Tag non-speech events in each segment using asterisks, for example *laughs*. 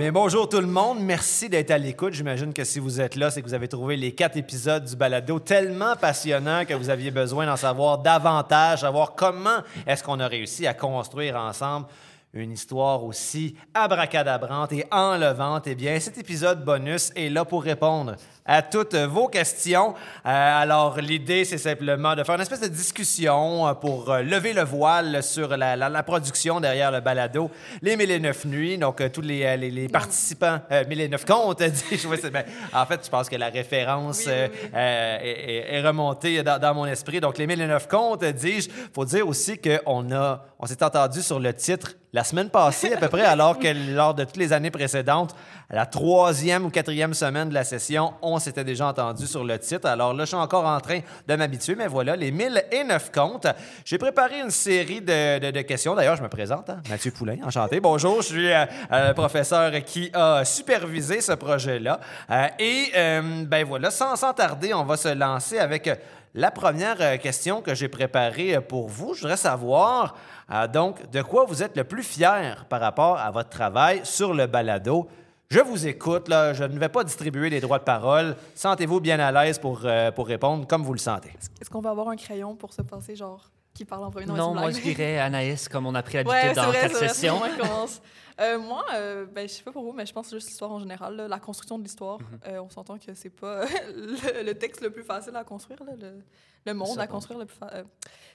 bien bonjour tout le monde. Merci d'être à l'écoute. J'imagine que si vous êtes là, c'est que vous avez trouvé les quatre épisodes du balado tellement passionnants que vous aviez besoin d'en savoir davantage, savoir comment est-ce qu'on a réussi à construire ensemble une histoire aussi abracadabrante et enlevante. Eh bien, cet épisode bonus est là pour répondre à toutes vos questions. Euh, alors, l'idée, c'est simplement de faire une espèce de discussion euh, pour euh, lever le voile sur la, la- la production derrière le balado Les Mille et Neuf Nuits. Donc, euh, tous les, les- les participants, euh, Mille et Neuf Contes, *laughs* dis-je. Oui, c'est- ben, en fait, je pense que la référence Oui, oui, oui. est, remontée dans, dans mon esprit. Donc, Les Mille et Neuf Contes, dis-je. faut dire aussi qu'on a, on s'est entendu sur le titre la semaine passée, à peu près, alors que *laughs* lors de toutes les années précédentes, la troisième ou quatrième semaine de la session, on s'était déjà entendu sur le titre. Alors là, je suis encore en train de m'habituer, mais voilà, les 1009 comptes. J'ai préparé une série de, questions. D'ailleurs, je me présente, hein, Mathieu Poulain, enchanté. Bonjour, je suis euh, euh, professeur qui a supervisé ce projet-là. Euh, et, euh, ben voilà, sans, sans tarder, on va se lancer avec la première euh, question que j'ai préparée pour vous. Je voudrais savoir, euh, donc, de quoi vous êtes le plus fier par rapport à votre travail sur le balado? Je vous écoute, là. je ne vais pas distribuer les droits de parole. Sentez-vous bien à l'aise pour, euh, pour répondre comme vous le sentez. Est-ce qu'on va avoir un crayon pour se passer, genre, qui parle en premier? Non, une moi je dirais Anaïs, comme on a pris l'habitude Ouais, dans vrai, quatre *laughs* Euh, moi, euh, ben, je sais pas pour vous, mais je pense juste l'histoire en général, là, la construction de l'histoire. Mhm. Euh, on s'entend que c'est pas *laughs* le, le texte le plus facile à construire, là, le, le monde Ça, à construire le plus fa- euh,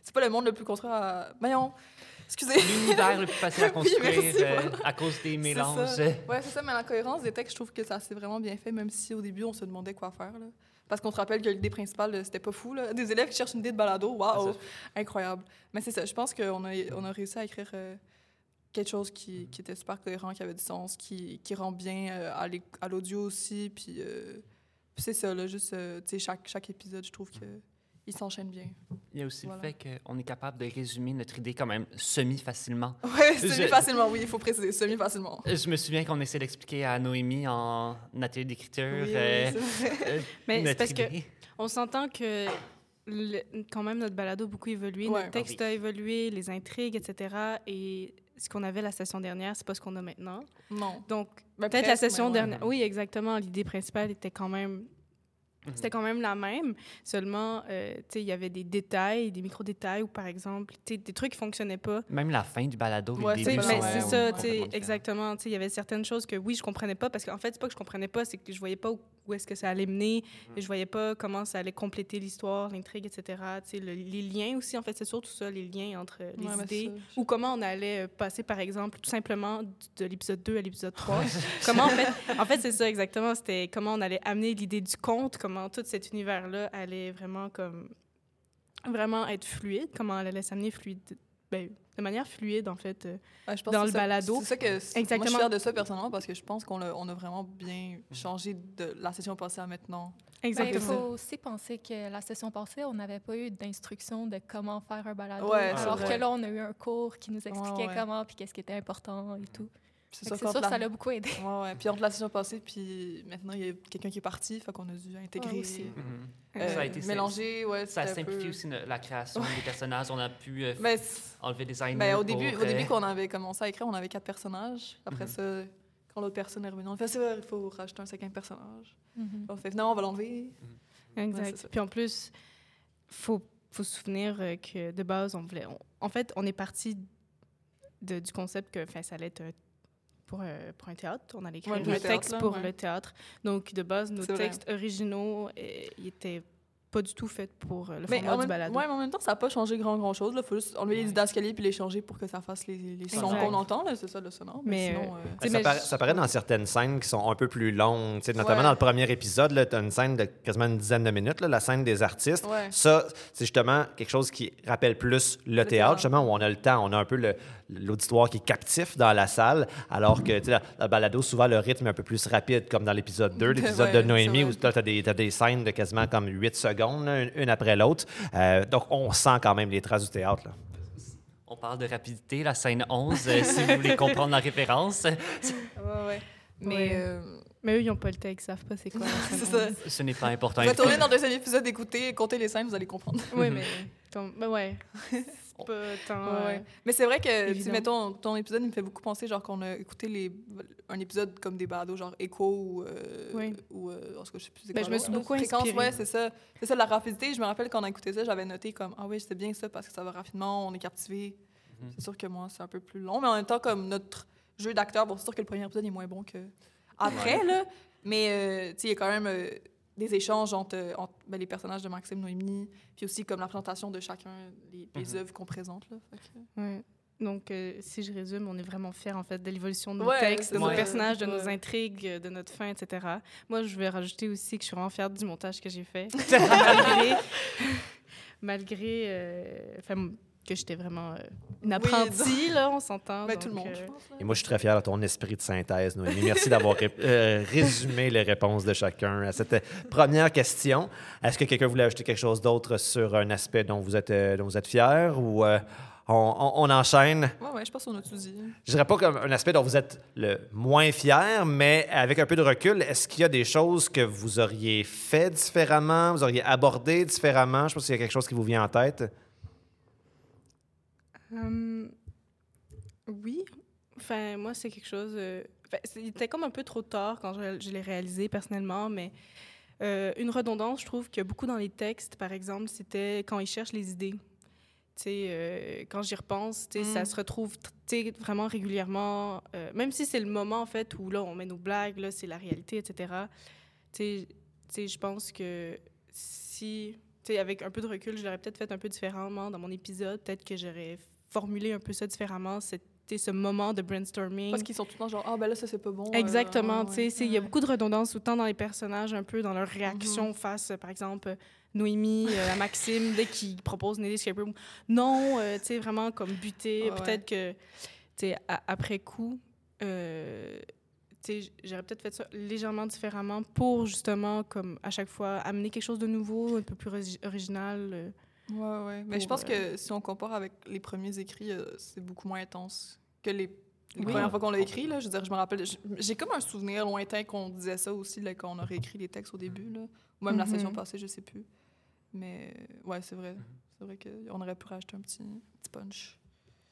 C'est pas le monde le plus construire à. Excusez. L'univers le plus facile à *laughs* Oui, construire merci, euh, voilà. à cause des mélanges. Ouais, c'est ça, mais la cohérence des textes, je trouve que ça s'est vraiment bien fait, même si au début, on se demandait quoi faire. Là. Parce qu'on se rappelle que l'idée principale, c'était pas fou. Là. Des élèves qui cherchent une idée de balado, waouh, incroyable. Mais c'est ça, je pense qu'on a, on a réussi à écrire euh, quelque chose qui, qui était super cohérent, qui avait du sens, qui, qui rend bien euh, à l'audio aussi. Puis, euh, puis c'est ça, là, juste, euh, tu sais, chaque, chaque épisode, je trouve que il s'enchaîne bien. Il y a aussi Voilà. le fait qu'on est capable de résumer notre idée quand même semi-facilement. Ouais, Je- semi-facilement, oui, il faut préciser, semi-facilement. Je me souviens qu'on essaie d'expliquer à Noémie en atelier d'écriture Oui, euh, oui, c'est vrai. euh, *laughs* Mais c'est parce que idée. on s'entend que le- quand même notre balado a beaucoup évolué, Ouais. notre texte a évolué, les intrigues, etc. Et ce qu'on avait la session dernière, c'est pas ce qu'on a maintenant. Non. Donc peut-être la session dernière. Oui, exactement. L'idée principale était quand même c'était quand même la même, seulement, euh, tu sais, il y avait des détails, des micro-détails, ou par exemple, tu sais, des trucs qui fonctionnaient pas. Même la fin du balado, Ouais, le c'est ouais, c'est euh, ça, tu sais, exactement. Tu sais, il y avait certaines choses que oui, je comprenais pas parce qu'en fait, c'est pas que je comprenais pas, c'est que je voyais pas où, où est-ce que ça allait mener, Mm-hmm. et je voyais pas comment ça allait compléter l'histoire, l'intrigue, etc. Tu sais, le- les liens aussi, en fait, c'est surtout ça, les liens entre les Ouais, idées, ça, ou comment on allait euh, passer, par exemple, tout simplement de l'épisode 2 à l'épisode 3. *laughs* comment, en fait, en fait c'est ça exactement, c'était comment on allait amener l'idée du conte, comment tout cet univers-là allait vraiment comme vraiment être fluide, comment elle allait s'amener fluide, ben, de manière fluide, en fait. euh, Ouais, je pense dans le ça- balado. C'est ça que c- Moi, je Exactement. suis fière de ça personnellement parce que je pense qu'on a, on a vraiment bien changé de la session passée à maintenant. Ben, il Exactement. faut aussi penser que la session passée, on n'avait pas eu d'instruction de comment faire un balado. Ouais, alors vrai. que là, on a eu un cours qui nous expliquait Ouais, ouais. comment puis qu'est-ce qui était important et tout. C'est sûr que ça la- beaucoup aidé. Ouais, ouais. Puis entre la session passée puis maintenant, il y a quelqu'un qui est parti, fait qu'on a dû intégrer. Ouais, aussi. Mhm. euh, Ça a été- ouais. Ça a simplifié peu- aussi la création des personnages. On a pu euh, Ben, enlever des signes. ben, au début, pour, au début euh, quand on avait commencé à écrire, on avait quatre personnages. Après Mhm. ça, quand l'autre personne est revenue, on a fait ça, il faut rajouter un cinquième personnage. Mhm. On fait, non, on va l'enlever. Ouais, Exact. Puis en plus, faut faut se souvenir que de base, on voulait. on- en fait, on est parti de- du concept que ça allait être un- pour, euh, pour un théâtre. On allait écrire Ouais, un le théâtre, texte là, pour ouais. le théâtre. Donc, de base, nos vrai. textes originaux, euh, ils étaient pas du tout faits pour euh, le Mais format du balado. ouais, mais en même temps, ça n'a pas changé grand, grand chose. Il faut juste enlever les didascaliers puis les changer pour que ça fasse les, les sons qu'on entend. là, C'est ça le sonore. Mais, sinon. euh, Ça, mais paraît, je- ça paraît dans certaines scènes qui sont un peu plus longues. Notamment Ouais. dans le premier épisode, tu as une scène de quasiment une dizaine de minutes, là, la scène des artistes. Ouais. Ça, c'est justement quelque chose qui rappelle plus le, théâtre, théâtre. justement, où on a le temps, on a un peu le- l'auditoire qui est captif dans la salle, alors que tu sais, la, la balado, souvent, le rythme est un peu plus rapide, comme dans l'épisode 2, *laughs* l'épisode Ouais, de Noémie, où tu as, des t'as des scènes de quasiment comme 8 secondes, là, une, une après l'autre. Euh, donc, on sent quand même les traces du théâtre. là. On parle de rapidité, la scène 11, euh, si vous voulez *laughs* comprendre la référence. Ouais, ouais. Mais. Ouais. euh, Mais eux, ils n'ont pas le texte, ils savent pas c'est quoi. *laughs* ça. Ce n'est pas important. Retournez dans le deuxième épisode, écoutez, comptez les scènes, vous allez comprendre. Oui, mais ben ouais. Pas tant. Ouais, euh, Mais c'est vrai que, tu mettons, ton épisode, il me fait beaucoup penser, genre, qu'on a écouté les, un épisode comme des balados, genre Echo ou. Euh, Oui. ou euh, en tout cas, je sais plus. c'est Ben, je me suis beaucoup Fréquence, inspirée. ouais, c'est ça. C'est ça, la rapidité. Je me rappelle quand on a écouté ça, j'avais noté comme, ah oui, c'était bien ça parce que ça va rapidement, on est captivé. Mhm. C'est sûr que moi, c'est un peu plus long, mais en même temps, comme notre jeu d'acteur, bon, c'est sûr que le premier épisode est moins bon que après, là. Mais, euh, tu sais, il y a quand même euh, des échanges entre, entre, ben, les personnages de Maxime Noémie, puis aussi comme la présentation de chacun, les, les Mhm. œuvres qu'on présente, là. Fait que- Ouais. Donc, euh, si je résume, on est vraiment fiers, en fait, de l'évolution de nos Ouais, textes, de nos personnages, de nos intrigues, de notre fin, etc. Moi, je vais rajouter aussi que je suis vraiment fière du montage que j'ai fait. *laughs* malgré *laughs* malgré euh, enfin, que j'étais vraiment euh, une Oui, apprentie, là, on s'entend. Ben, tout le monde, euh, je pense. Et moi, je suis très fier de ton esprit de synthèse, Noémie. Merci d'avoir ré- euh, résumé les réponses de chacun à cette première question. Est-ce que quelqu'un voulait ajouter quelque chose d'autre sur un aspect dont vous êtes, euh, dont vous êtes fier ou euh, on, on- on enchaîne? Ouais, ouais, je pense qu'on a tout dit. Je dirais pas comme un aspect dont vous êtes le moins fier, mais avec un peu de recul, est-ce qu'il y a des choses que vous auriez fait différemment, vous auriez abordé différemment? Je sais pas s'il y a quelque chose qui vous vient en tête. Hum, oui. Enfin, moi, c'est quelque chose. euh, C'était comme un peu trop tard quand je, je l'ai réalisé personnellement, mais euh, une redondance, je trouve que beaucoup dans les textes, par exemple, c'était quand ils cherchent les idées. Tu sais, euh, quand j'y repense, tu sais, ça Mm. se retrouve vraiment régulièrement, euh, même si c'est le moment, en fait, où là, on met nos blagues, là, c'est la réalité, etc. Tu sais, je pense que si, tu sais, avec un peu de recul, je l'aurais peut-être fait un peu différemment dans mon épisode. Peut-être que j'aurais formulé un peu ça différemment, c'était ce moment de brainstorming. Parce qu'ils sont tout le temps genre, ah ben là, ça c'est pas bon. euh, Exactement, ouais, tu sais, ouais. il y a beaucoup de redondance autant dans les personnages, un peu dans leur réaction face, euh, par exemple, Noémie euh, à Maxime, dès qu'il propose une room. Non, euh, tu sais, vraiment comme buté. Ouais, peut-être que, tu sais, après coup, j'aurais peut-être fait ça légèrement différemment pour justement, comme à chaque fois, amener quelque chose de nouveau, un peu plus origi- original. Euh. Ouais, ouais. Mais je pense que si on compare avec les premiers écrits, euh, c'est beaucoup moins intense que les, les Oui. premières fois qu'on l'a écrit. Là. Je veux dire, je me rappelle, j'ai comme un souvenir lointain qu'on disait ça aussi là, quand on a réécrit les textes au début. Là. Ou même la Mhm. session passée, je sais plus. Mais ouais, c'est vrai. C'est vrai qu'on aurait pu rajouter un petit, petit punch.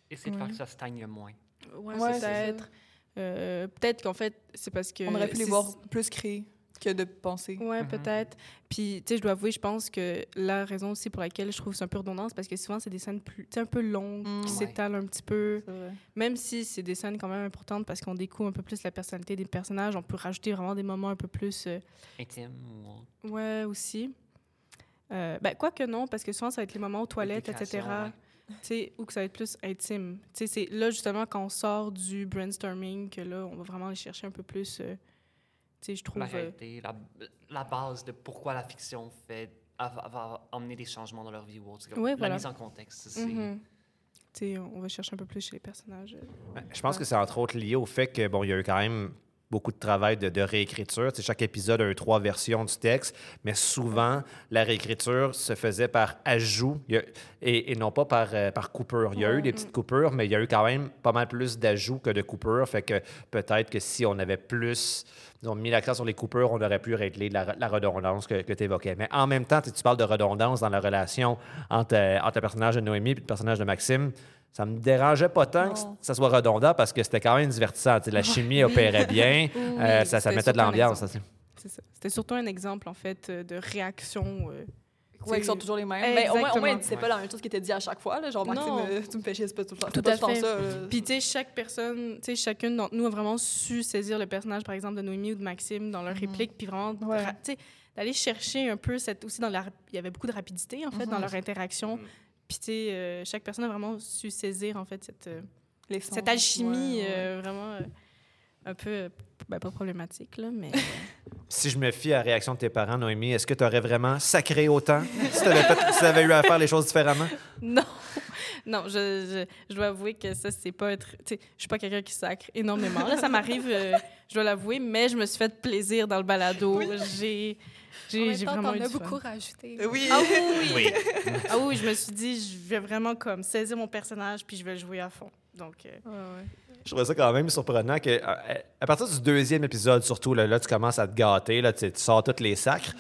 Essayer de faire Ouais. que ça stagne moins. Ouais, Ouais, peut-être. Euh, peut-être qu'en fait, c'est parce que... On aurait pu les voir plus créés que de penser. Ouais, Mhm. peut-être. Puis, tu sais, je dois avouer, je pense que la raison aussi pour laquelle je trouve que c'est un peu redondant, c'est parce que souvent, c'est des scènes plus, un peu longues, Mm. qui Ouais. s'étalent un petit peu. C'est vrai. Même si c'est des scènes quand même importantes parce qu'on découvre un peu plus la personnalité des personnages, on peut rajouter vraiment des moments un peu plus. euh, Intime ou ouais, aussi. Euh, ben, quoi que non, parce que souvent, ça va être les moments aux toilettes, etc. ouais. Tu sais, ou que ça va être plus intime. Tu sais, c'est là, justement, quand on sort du brainstorming, que là, on va vraiment aller chercher un peu plus. euh, je trouve. La euh, réalité, la, la base de pourquoi la fiction fait, va, va emmener des changements dans leur vie ou autre. C'est comme Ouais, la voilà. mise en contexte. c'est- mhm. Sais, on va chercher un peu plus chez les personnages. euh. Ben, Je pense que c'est entre autres lié au fait que bon, il y a eu quand même beaucoup de travail de, de réécriture. Tu sais, chaque épisode a eu trois versions du texte, mais souvent, la réécriture se faisait par ajout et, et non pas par, euh, par coupure. Il y a eu des petites coupures, mais il y a eu quand même pas mal plus d'ajouts que de coupures. Fait que peut-être que si on avait plus mis l'accent sur les coupures, on aurait pu régler la, la redondance que, tu évoquais. Mais en même temps, tu parles de redondance dans la relation entre, euh, entre le personnage de Noémie et le personnage de Maxime. Ça me dérangeait pas tant que ça soit redondant parce que c'était quand même divertissant. Tu sais, la chimie opérait bien, *laughs* Oui, euh, ça, mettait de l'ambiance. C'était surtout un exemple, en fait, euh, de réaction. euh, ils C'est- sont toujours les mêmes. Ben, au moins, au moins c'est pas la même chose qui était dit à chaque fois. Là. Genre, Maxime, Non. euh, tu me fais chier, c'est pas tout le temps. Tout à fait. ça. Puis, tu sais, chaque personne, tu sais, chacune d'entre nous a vraiment su saisir le personnage, par exemple, de Noémie ou de Maxime dans leur Mhm. réplique, puis vraiment, Ouais. tu sais, d'aller chercher un peu cette, aussi dans la. Il y avait beaucoup de rapidité, en fait, dans Mhm. leur interaction. Puis, tu sais, euh, chaque personne a vraiment su saisir, en fait, cette, euh, cette alchimie Ouais, ouais. euh, vraiment euh, un peu, euh, ben, pas problématique, là, mais. *laughs* Si je me fie à la réaction de tes parents, Noémie, est-ce que tu aurais vraiment sacré autant si tu avais, eu à faire les choses différemment? *laughs* Non, non, je, je, je dois avouer que ça, c'est pas être. Tu sais, je suis pas quelqu'un qui sacre énormément. Là, ça m'arrive, euh, *laughs* je dois l'avouer, mais je me suis fait plaisir dans le balado. J'ai. En J'ai même j'ai temps, vraiment t'en eu as du beaucoup fun. rajouté. Euh, Oui. Ah oui, oui. Oui. ah oui, je me suis dit, je vais vraiment comme saisir mon personnage puis je vais le jouer à fond. Donc, euh, Ouais, ouais. Je trouvais ça quand même surprenant que euh, à partir du deuxième épisode, surtout, là, là, tu commences à te gâter, là, tu, tu sors tous les sacres.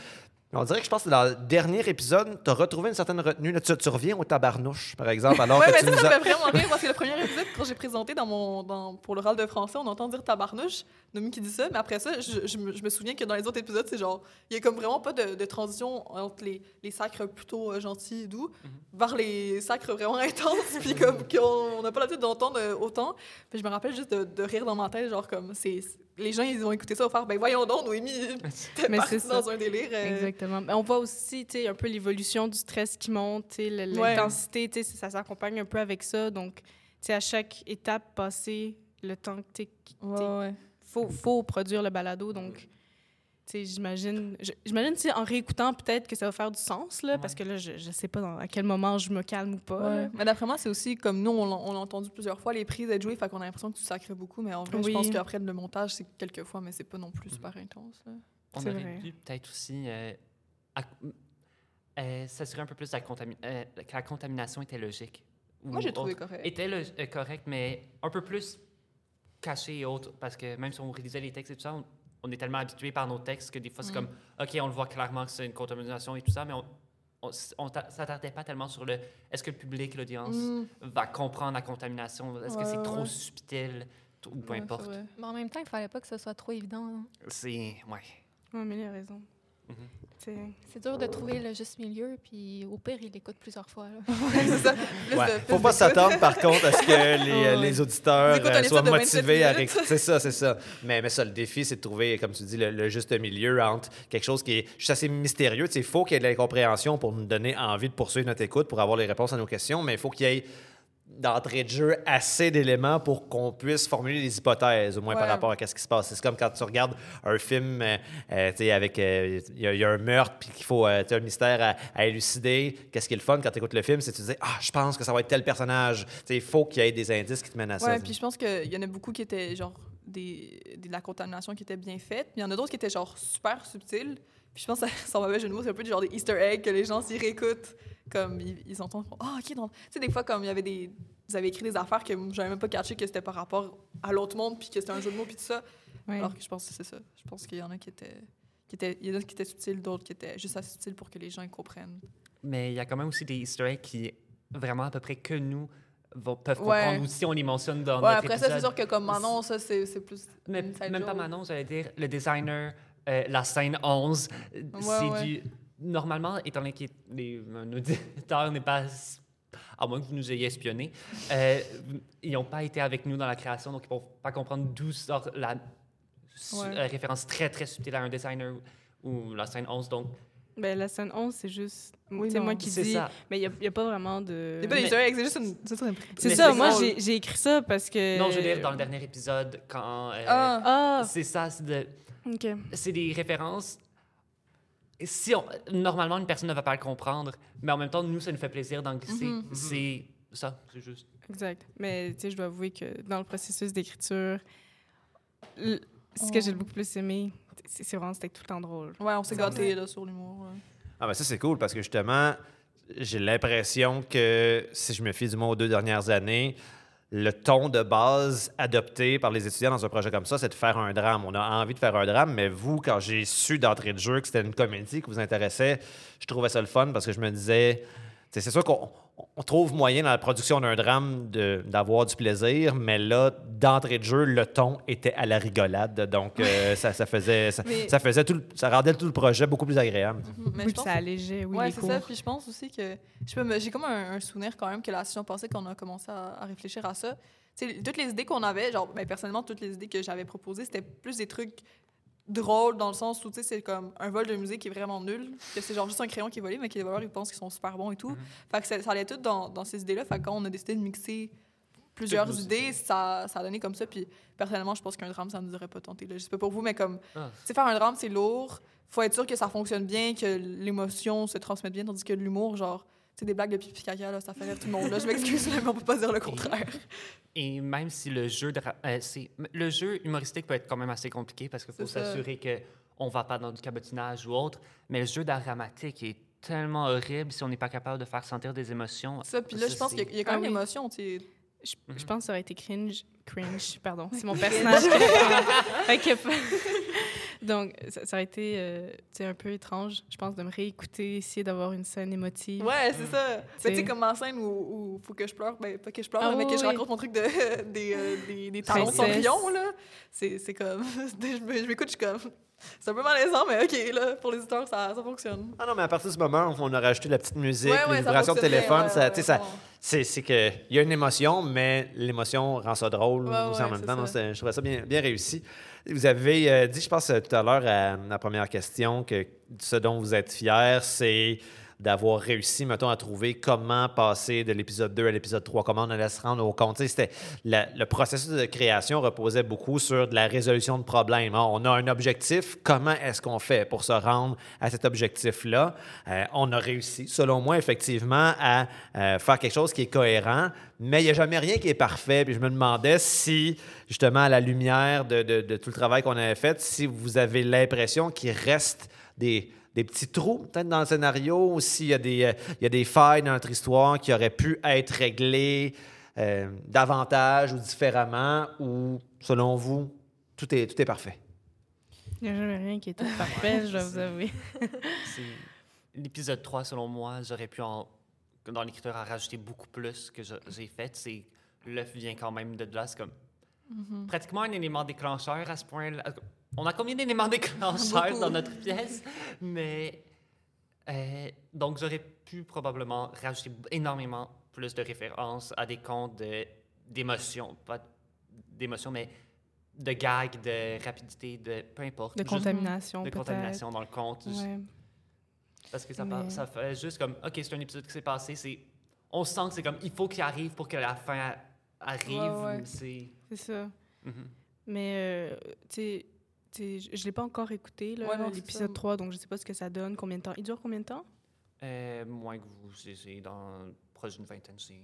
Mais on dirait que je pense que dans le dernier épisode, tu as retrouvé une certaine retenue. Là, tu, tu reviens au tabarnouche, par exemple, alors ouais, que mais tu ça, nous ça as... me fait vraiment rire parce que le premier épisode, quand j'ai présenté dans mon, dans, pour l'oral de français, on entend dire tabarnouche, Nomi qui dit ça, mais après ça, je, je me, je me souviens que dans les autres épisodes, c'est genre, il y a comme vraiment pas de, de transition entre les, les sacres plutôt euh, gentils et doux vers les sacres vraiment intenses, *laughs* puis comme qu'on on n'a pas l'habitude d'entendre euh, autant. Puis je me rappelle juste de, de rire dans ma tête, genre comme, c'est les gens, ils ont écouté ça, au faire, ben voyons donc, Noémie, *laughs* t'es Mais partie c'est ça. dans un délire. euh, Exactement. Mais on voit aussi, tu sais, un peu l'évolution du stress qui monte, Ouais. l'intensité, tu sais, ça s'accompagne un peu avec ça. Donc, tu sais, à chaque étape passée, le temps que tu Ouais, ouais. faut, faut produire le balado. Donc, j'imagine, j'imagine, sais, en réécoutant, peut-être que ça va faire du sens, là, parce que là, je, je sais pas dans, à quel moment je me calme ou pas. Ouais. Mais d'après moi, c'est aussi comme nous, on l'a on l'a entendu plusieurs fois, les prises être jouées, fait qu'on a l'impression que tu sacres beaucoup, mais en vrai, je pense qu'après le montage, c'est quelques fois, mais c'est pas non plus super intense. là. On aurait vrai. dû peut-être aussi euh, euh, s'assurer un peu plus de la euh, que la contamination était logique. Ou Moi, j'ai trouvé autre. correct. Était euh, correct, mais un peu plus caché et autre, parce que même si on réalisait les textes et tout ça, on, on est tellement habitué par nos textes que des fois, c'est Mm. comme, OK, on le voit clairement que c'est une contamination et tout ça, mais on on, on t'a- s'attardait pas tellement sur le est-ce que le public, l'audience, Mm. va comprendre la contamination, est-ce que c'est ouais, trop subtil, ou peu Ouais, importe. Mais en même temps, il fallait pas que ce soit trop évident. hein. C'est. Ouais. Ouais, mais il a raison. C'est dur de trouver le juste milieu, puis au pire, il l'écoute plusieurs fois. *laughs* c'est ça. Plus Ouais. de- Faut pas s'attendre, par contre, à ce que *laughs* les, les auditeurs euh, soient de 27 motivés à minutes. C'est ça, c'est ça. Mais, mais ça, le défi, c'est de trouver, comme tu dis, le, le juste milieu entre quelque chose qui est juste assez mystérieux. Il faut qu'il y ait de l'incompréhension pour nous donner envie de poursuivre notre écoute, pour avoir les réponses à nos questions, mais il faut qu'il y ait d'entrée de jeu assez d'éléments pour qu'on puisse formuler des hypothèses, au moins par rapport à ce qui se passe. C'est comme quand tu regardes un film, euh, euh, tu sais, avec, euh, il y, a- il y a un meurtre, puis qu'il faut, euh, tu sais, un mystère à, à élucider. Qu'est-ce qui est le fun quand tu écoutes le film, c'est que tu dis, ah, je pense que ça va être tel personnage. Tu sais, Il faut qu'il y ait des indices qui te mènent à ça. Ouais, puis je pense qu'il y en a beaucoup qui étaient genre des, de la contamination qui était bien faite. Il y en a d'autres qui étaient genre super subtiles. Puis je pense que *laughs* sans mauvais jeu de mots, c'est un peu du genre des Easter eggs que les gens s'y réécoutent. Comme ils, ils entendent, ah, ok, donc. Tu sais, des fois, comme il y avait des. Vous avez écrit des affaires que j'avais même pas catché que c'était par rapport à l'autre monde, puis que c'était un jeu de mots, puis tout ça. ouais. Alors que je pense que c'est ça. Je pense qu'il y en a qui étaient. Qui étaient il y en a qui étaient subtils, d'autres qui étaient juste assez subtils pour que les gens ils comprennent. Mais il y a quand même aussi des Easter eggs qui, vraiment, à peu près que nous, vont- peuvent Ouais. comprendre aussi. On les mentionne dans Ouais, notre après ça, c'est épisode. sûr que comme Manon, ça, c'est c'est plus. Mais même pas. Manon, j'allais dire le designer, euh, la scène 11. euh, c'est ouais. du. Normalement, étant donné que les, un auditeur n'est pas. À moins que vous nous ayez espionné, euh, ils n'ont pas été avec nous dans la création, donc ils ne peuvent pas comprendre d'où sort la Ouais. euh, référence très très subtile à un designer ou la scène 11. Donc, Ben, la scène 11, c'est juste. Oui, c'est moi qui dis. ça. Mais il n'y a, pas vraiment de. C'est pas des c'est juste une. C'est ça, une- C'est Mais ça, c'est moi, j'ai j'ai écrit ça parce que. Non, je veux dire, dans le dernier épisode, quand. euh, Ah! Ah, C'est ça, c'est de- C'est des références. Si on- normalement, une personne ne va pas le comprendre, mais en même temps, nous, ça nous fait plaisir d'en glisser. Mhm. C'est ça, c'est juste. Exact. Mais tu sais, je dois avouer que dans le processus d'écriture, ce que j'ai le beaucoup plus aimé, c'est vraiment, c'était tout le temps drôle. Ouais, on s'est gâtés là, sur l'humour. ouais. Ah, ben ça, c'est cool parce que justement, j'ai l'impression que si je me fie du moins aux deux dernières années, le ton de base adopté par les étudiants dans un projet comme ça, c'est de faire un drame. On a envie de faire un drame, mais vous, quand j'ai su d'entrée de jeu que c'était une comédie qui vous intéressait, je trouvais ça le fun parce que je me disais, c'est sûr qu'on on trouve moyen dans la production d'un drame de- d'avoir du plaisir, mais là, d'entrée de jeu, le ton était à la rigolade. Donc, euh, *laughs* ça, ça faisait, ça, Mais- ça faisait tout, ça rendait tout le projet beaucoup plus agréable. Mais oui, je pense ça allégeait, oui, ouais, les c'est cours. ça. Puis je pense aussi que. Mais j'ai comme un, un souvenir quand même que la session passée, qu'on a commencé à, à réfléchir à ça. Toutes les idées qu'on avait, genre, ben, personnellement, toutes les idées que j'avais proposées, c'était plus des trucs drôles dans le sens où, tu sais, c'est comme un vol de musique qui est vraiment nul, que c'est genre juste un crayon qui est volé, mais que les voleurs, ils pensent qu'ils sont super bons et tout. Fait que ça, ça allait tout dans, dans ces idées-là. Fait que quand on a décidé de mixer plusieurs idées, ça, ça a donné comme ça. Puis personnellement, je pense qu'un drame, ça ne nous aurait pas tenté. Là. Je sais pas pour vous, mais comme, Ah. tu sais, faire un drame, c'est lourd. Faut être sûr que ça fonctionne bien, que l'émotion se transmette bien, tandis que l'humour, genre, sais, des blagues de pipi caca, là, ça fait rire tout le monde. Là. Je m'excuse, mais on peut pas dire le contraire. Et même si le jeu, de euh, c'est- le jeu humoristique peut être quand même assez compliqué parce qu'il faut C'est ça. s'assurer qu'on ne va pas dans du cabotinage ou autre, mais le jeu dramatique est tellement horrible si on n'est pas capable de faire sentir des émotions. Ça, puis là, je pense qu'il y a- il y, a quand Ah même oui. l'émotion, tu sais. Je, Mhm. je pense que ça aurait été cringe. Cringe, pardon. C'est mon personnage. *laughs* Donc, ça, ça a été euh, un peu étrange, je pense, de me réécouter, essayer d'avoir une scène émotive. Ouais, c'est ça. Mais tu sais, comme en scène où, où faut que je pleure, ben pas que je pleure, Ah mais oui, que je oui. raconte mon truc de, *laughs* des, euh, des, des talons cendrillon, là. C'est c'est comme. *laughs* je m'écoute, je suis comme. C'est un peu malaisant, mais OK, là, pour les auditeurs, ça, ça fonctionne. Ah non, mais à partir du moment où on a rajouté la petite musique, Ouais, ouais, les ça vibrations de téléphone, ouais, ça, ouais, tu sais, ça, ouais. c'est, c'est que il y a une émotion, mais l'émotion rend ça drôle Ouais, aussi en même temps. Ça. je trouvais ça bien, bien réussi. Vous avez euh, dit, je pense euh, tout à l'heure à la première question, que ce dont vous êtes fier, c'est d'avoir réussi, mettons, à trouver comment passer de l'épisode 2 à l'épisode 3, comment on allait se rendre au compte. C'était le processus de création reposait beaucoup sur de la résolution de problèmes. hein. On a un objectif, comment est-ce qu'on fait pour se rendre à cet objectif-là? Euh, on a réussi, selon moi, effectivement, à euh, faire quelque chose qui est cohérent, mais il n'y a jamais rien qui est parfait. Puis je me demandais si, justement, à la lumière de tout le travail qu'on avait fait, si vous avez l'impression qu'il reste des, des petits trous, peut-être dans le scénario, ou s'il y, a des, euh, il y a des failles dans notre histoire qui auraient pu être réglées euh, davantage ou différemment, ou, selon vous, tout est, tout est parfait. Il n'y a jamais rien qui était parfait, je dois vous avouer. L'épisode 3, selon moi, j'aurais pu, en, dans l'écriture, en rajouter beaucoup plus que j'ai fait. C'est l'œuf vient quand même de là. C'est comme Mm-hmm. pratiquement un élément déclencheur à ce point-là. On a combien d'éléments déclencheurs dans notre pièce? Mais euh, donc j'aurais pu probablement rajouter énormément plus de références à des contes de- d'émotions, pas d'émotions, mais de gags, de rapidité, de peu importe. De contamination, de contamination dans le conte. Ouais. Parce que ça, par- Mais- ça fait juste comme, OK, c'est un épisode qui s'est passé, c'est... On sent que c'est comme, il faut qu'il arrive pour que la fin arrive. Ouais, ouais. C'est... C'est ça. Mhm. Mais, euh, tu sais, je ne l'ai pas encore écouté, Ouais, l'épisode ça. 3, donc je ne sais pas ce que ça donne, combien de temps? Il dure combien de temps? Euh, moins que vous, c'est, dans proche d'une vingtaine, c'est...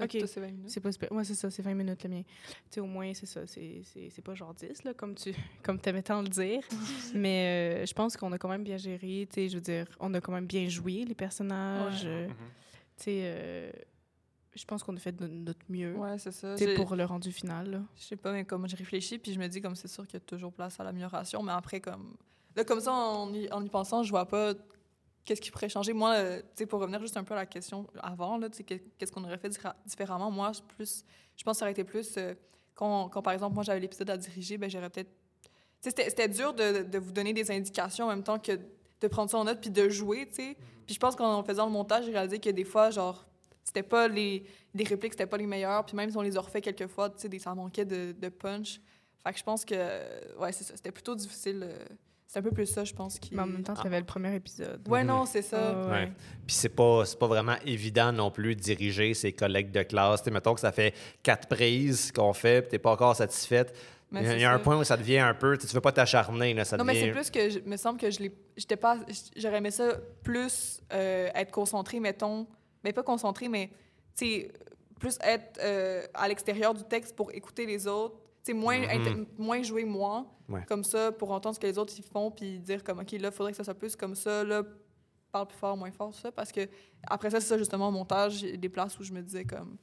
OK. c'est 20 minutes. C'est pas super. Ouais, c'est ça, c'est 20 minutes le mien. Tu sais, au moins, c'est ça. C'est, c'est, c'est pas genre 10, là, comme tu *laughs* comme aimais tant le dire. *laughs* Mais euh, je pense qu'on a quand même bien géré. Tu sais, je veux dire, on a quand même bien joué les personnages. Ouais. euh, Mhm. Tu sais, euh, je pense qu'on a fait de notre mieux. Ouais, c'est ça. J'ai- pour le rendu final. Je sais pas, mais comme je réfléchis, puis je me dis comme c'est sûr qu'il y a toujours place à l'amélioration, mais après, comme. Là, comme ça, en y, en y pensant, je vois pas qu'est-ce qui pourrait changer. Moi, tu sais, pour revenir juste un peu à la question avant, là, tu sais, que- qu'est-ce qu'on aurait fait différemment, moi, je plus, je pense que ça aurait été plus. euh, quand, quand, par exemple, moi, j'avais l'épisode à diriger, ben j'aurais peut-être. Tu sais, c'était- c'était dur de, de vous donner des indications en même temps que de prendre ça en note puis de jouer, tu sais. Puis je pense qu'en faisant le montage, j'ai réalisé que des fois, genre, c'était pas les, les répliques, c'était pas les meilleures. Puis même si on les a refait quelques fois, tu sais, des- ça manquait de, de punch. Fait que je pense que, ouais, c'est ça. C'était plutôt difficile. euh, c'est un peu plus ça, je pense. Qui... Mais en même temps, tu avais le premier épisode. Ouais, non, c'est ça. Ouais. Puis c'est pas, c'est pas vraiment évident non plus de diriger ses collègues de classe. Tu sais, mettons que ça fait quatre prises qu'on fait, puis t'es pas encore satisfaite. Mais Il y a, y un ça. point où ça devient un peu, tu veux pas t'acharner, là, ça Non, mais devient... c'est plus que, je, me semble que je l'ai, j'étais pas, j'aurais aimé ça plus euh, être concentré, mettons, mais pas concentré, mais, plus être euh, à l'extérieur du texte pour écouter les autres, moins, Mhm. être- moins jouer moi, Ouais. comme ça, pour entendre ce que les autres font, puis dire comme, OK, là, faudrait que ça soit plus comme ça, là, parle plus fort, moins fort, ça, parce que après ça, c'est ça, justement, au montage, des places où je me disais comme,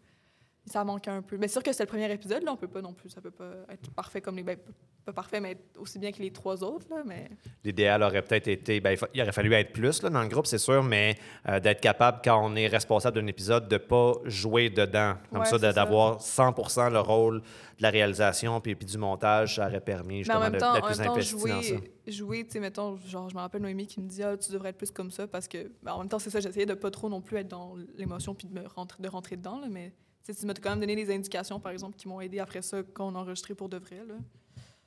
ça manquait un peu. Mais c'est sûr que c'est le premier épisode, là, on peut pas non plus, ça peut pas être parfait comme les, ben, pas parfait, mais aussi bien que les trois autres, là, mais... L'idéal aurait peut-être été, ben, il, aurait fallu être plus là, dans le groupe, c'est sûr, mais euh, d'être capable, quand on est responsable d'un épisode, de pas jouer dedans. Comme Ouais, ça, d'avoir 100 le rôle de la réalisation puis, puis du montage, ça aurait permis Mais justement en même de- d'être en plus même temps investi dans ça. jouer, jouer tu sais, mettons, genre, je me rappelle Noémie qui me dit, ah, tu devrais être plus comme ça, parce que, ben, en même temps, c'est ça, j'essayais de pas trop non plus être dans l'émotion puis de me rentrer, de rentrer dedans, là, mais tu sais, tu m'as quand même donné des indications, par exemple, qui m'ont aidé après ça quand on a enregistré pour de vrai, là.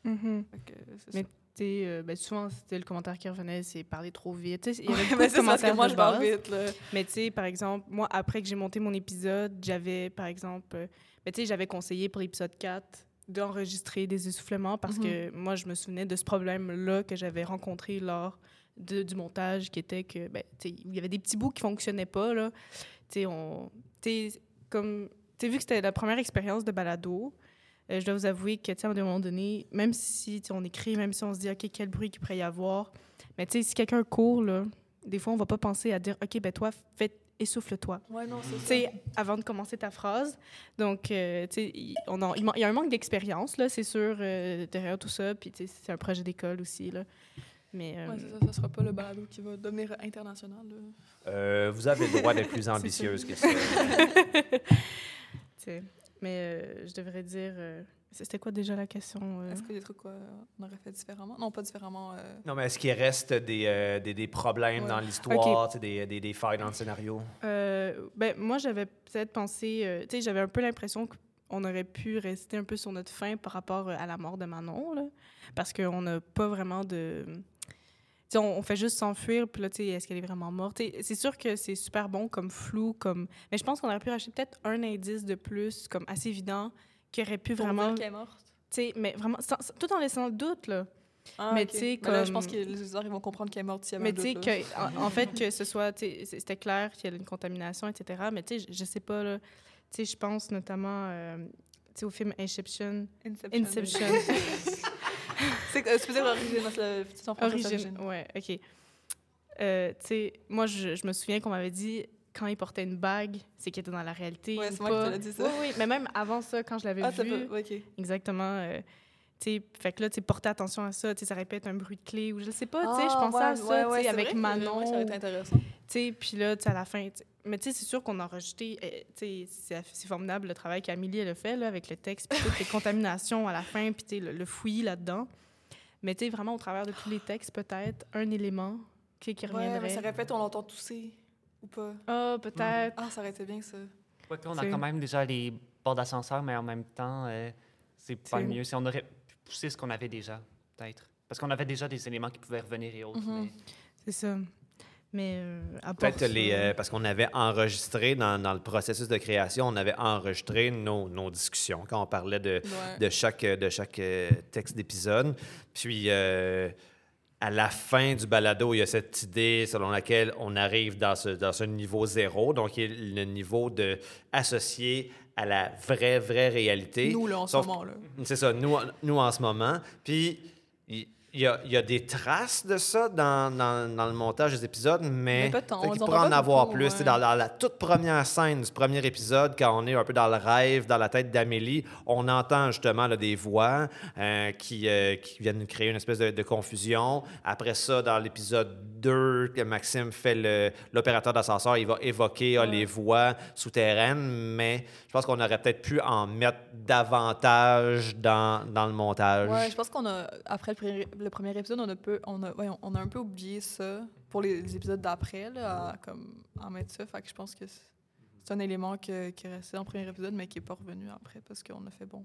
Mhm. Que, c'est Mais sais, euh, ben, souvent, c'était le commentaire qui revenait, c'est parler trop vite. Il y avait Ouais, c'est parce que moi, je parle vite, là. Mais tu sais, par exemple, moi, après que j'ai monté mon épisode, j'avais, par exemple, euh, ben, tu sais, j'avais conseillé pour l'épisode 4 d'enregistrer des essoufflements parce que moi, je me souvenais de ce problème-là que j'avais rencontré lors de- du montage, qui était que, ben, tu sais, il y avait des petits bouts qui fonctionnaient pas, là. Tu sais, on... Tu sais, comme... Tu sais, vu que c'était la première expérience de balado, euh, je dois vous avouer que, tu sais, à un moment donné, même si on écrit, même si on se dit, OK, quel bruit qu'il pourrait y avoir, mais tu sais, si quelqu'un court, là, des fois, on va pas penser à dire, OK, ben toi, fais essouffle-toi. Ouais, non, c'est Tu ça. sais, avant de commencer ta phrase. Donc, euh, tu sais, il on a- il man- il y a un manque d'expérience, là, c'est sûr, euh, derrière tout ça. Puis, tu sais, c'est un projet d'école aussi, là. Mais, euh, Ouais, c'est ça, ça sera pas le balado qui va devenir international. là. Euh, vous avez le droit d'être plus *laughs* ambitieuse que ça. *laughs* mais euh, je devrais dire... euh, C'était quoi déjà la question? euh? Est-ce qu'il y a des trucs qu'on aurait fait différemment? Non, pas différemment. euh, Non, mais est-ce qu'il reste des, euh, des, des problèmes Ouais. dans l'histoire, des, des, des failles dans le scénario? Euh, ben, moi, j'avais peut-être pensé... euh, tu sais, j'avais un peu l'impression qu'on aurait pu rester un peu sur notre fin par rapport à la mort de Manon, là, parce qu'on n'a pas vraiment de... On, on fait juste s'enfuir, puis là, est-ce qu'elle est vraiment morte? C'est sûr que c'est super bon comme flou, comme... Mais je pense qu'on aurait pu racheter peut-être un indice de plus, comme assez évident, qui aurait pu pour vraiment... dire est morte. mais vraiment... sans- sans- tout en laissant le doute, là. Ah, Mais tu sais, là, je pense comme- que les auditeurs ils vont comprendre qu'elle est morte y avait Mais tu sais, en, en fait, que ce soit, c'était clair qu'il y a une contamination, etc. Mais tu sais, je, je sais pas, là. Tu sais, je pense notamment, euh, au film Inception. Inception. Inception. *laughs* *laughs* c'est euh, peux dire origine, que c'est Origine. Ouais, OK. Euh, tu sais, moi, je, je me souviens qu'on m'avait dit, quand il portait une bague, c'est qu'il était dans la réalité. Ouais, ou c'est moi qui te l'ai dit, ça. Oui, oui, mais même avant ça, quand je l'avais Ah, vu, ouais, OK. exactement, euh, tu sais, fait que là, tu porter attention à ça, tu sais, ça répète un bruit de clé, ou je sais pas, tu sais, je Ah, pensais ouais, à ça, ouais, ouais, avec que- Manon. ouais, ça aurait été intéressant. Tu sais, puis là, tu sais, à la fin, mais tu sais, c'est sûr qu'on a rejeté, euh, tu sais, c'est formidable le travail qu'Amélie, elle a fait, là, avec le texte, puis toutes les contaminations à la fin, puis tu sais, le, le fouillis là-dedans. Mais tu sais, vraiment, au travers de tous les textes, peut-être, un élément qui, qui Ouais, mais reviendrait. ça répète, on l'entend tousser. Ou pas? Ah, peut-être. Ah, ça aurait été bien, ça. Ouais, on a quand même déjà les bords d'ascenseur, mais en même temps, euh, c'est pas mieux. Si on aurait pu pousser ce qu'on avait déjà, peut-être. Parce qu'on avait déjà des éléments qui pouvaient revenir et autres. Mais- C'est ça. Mais euh, à part Peut-être ça- les. euh, parce qu'on avait enregistré dans, dans le processus de création, on avait enregistré nos, nos discussions quand on parlait de, Ouais. de chaque, de chaque euh, texte d'épisode. Puis euh, à la fin du balado, il y a cette idée selon laquelle on arrive dans ce, dans ce niveau zéro, donc le niveau de associé à la vraie, vraie réalité. Nous, là, en ce moment, là. C'est ça, nous, nous en ce moment. Puis il il y, a, il y a des traces de ça dans, dans, dans le montage des épisodes, mais, Mais on qu'il en pourrait avoir beaucoup, plus. ouais. Sais, Dans, dans la toute première scène du premier épisode, quand on est un peu dans le rêve, dans la tête d'Amélie, on entend justement là, des voix euh, qui, euh, qui viennent nous créer une espèce de, de confusion. Après ça, dans l'épisode 2, que Maxime fait le- l'opérateur d'ascenseur, il va évoquer ah, les voix souterraines, mais je pense qu'on aurait peut-être pu en mettre davantage dans, dans le montage. Ouais, je pense qu'on a, après le, premier- le premier épisode, on a, peu, on, a, ouais, on a un peu oublié ça pour les, les épisodes d'après, comme, en mettre ça. Fait que je pense que c'est un élément que- qui est resté dans le premier épisode, mais qui n'est pas revenu après parce qu'on a fait bon.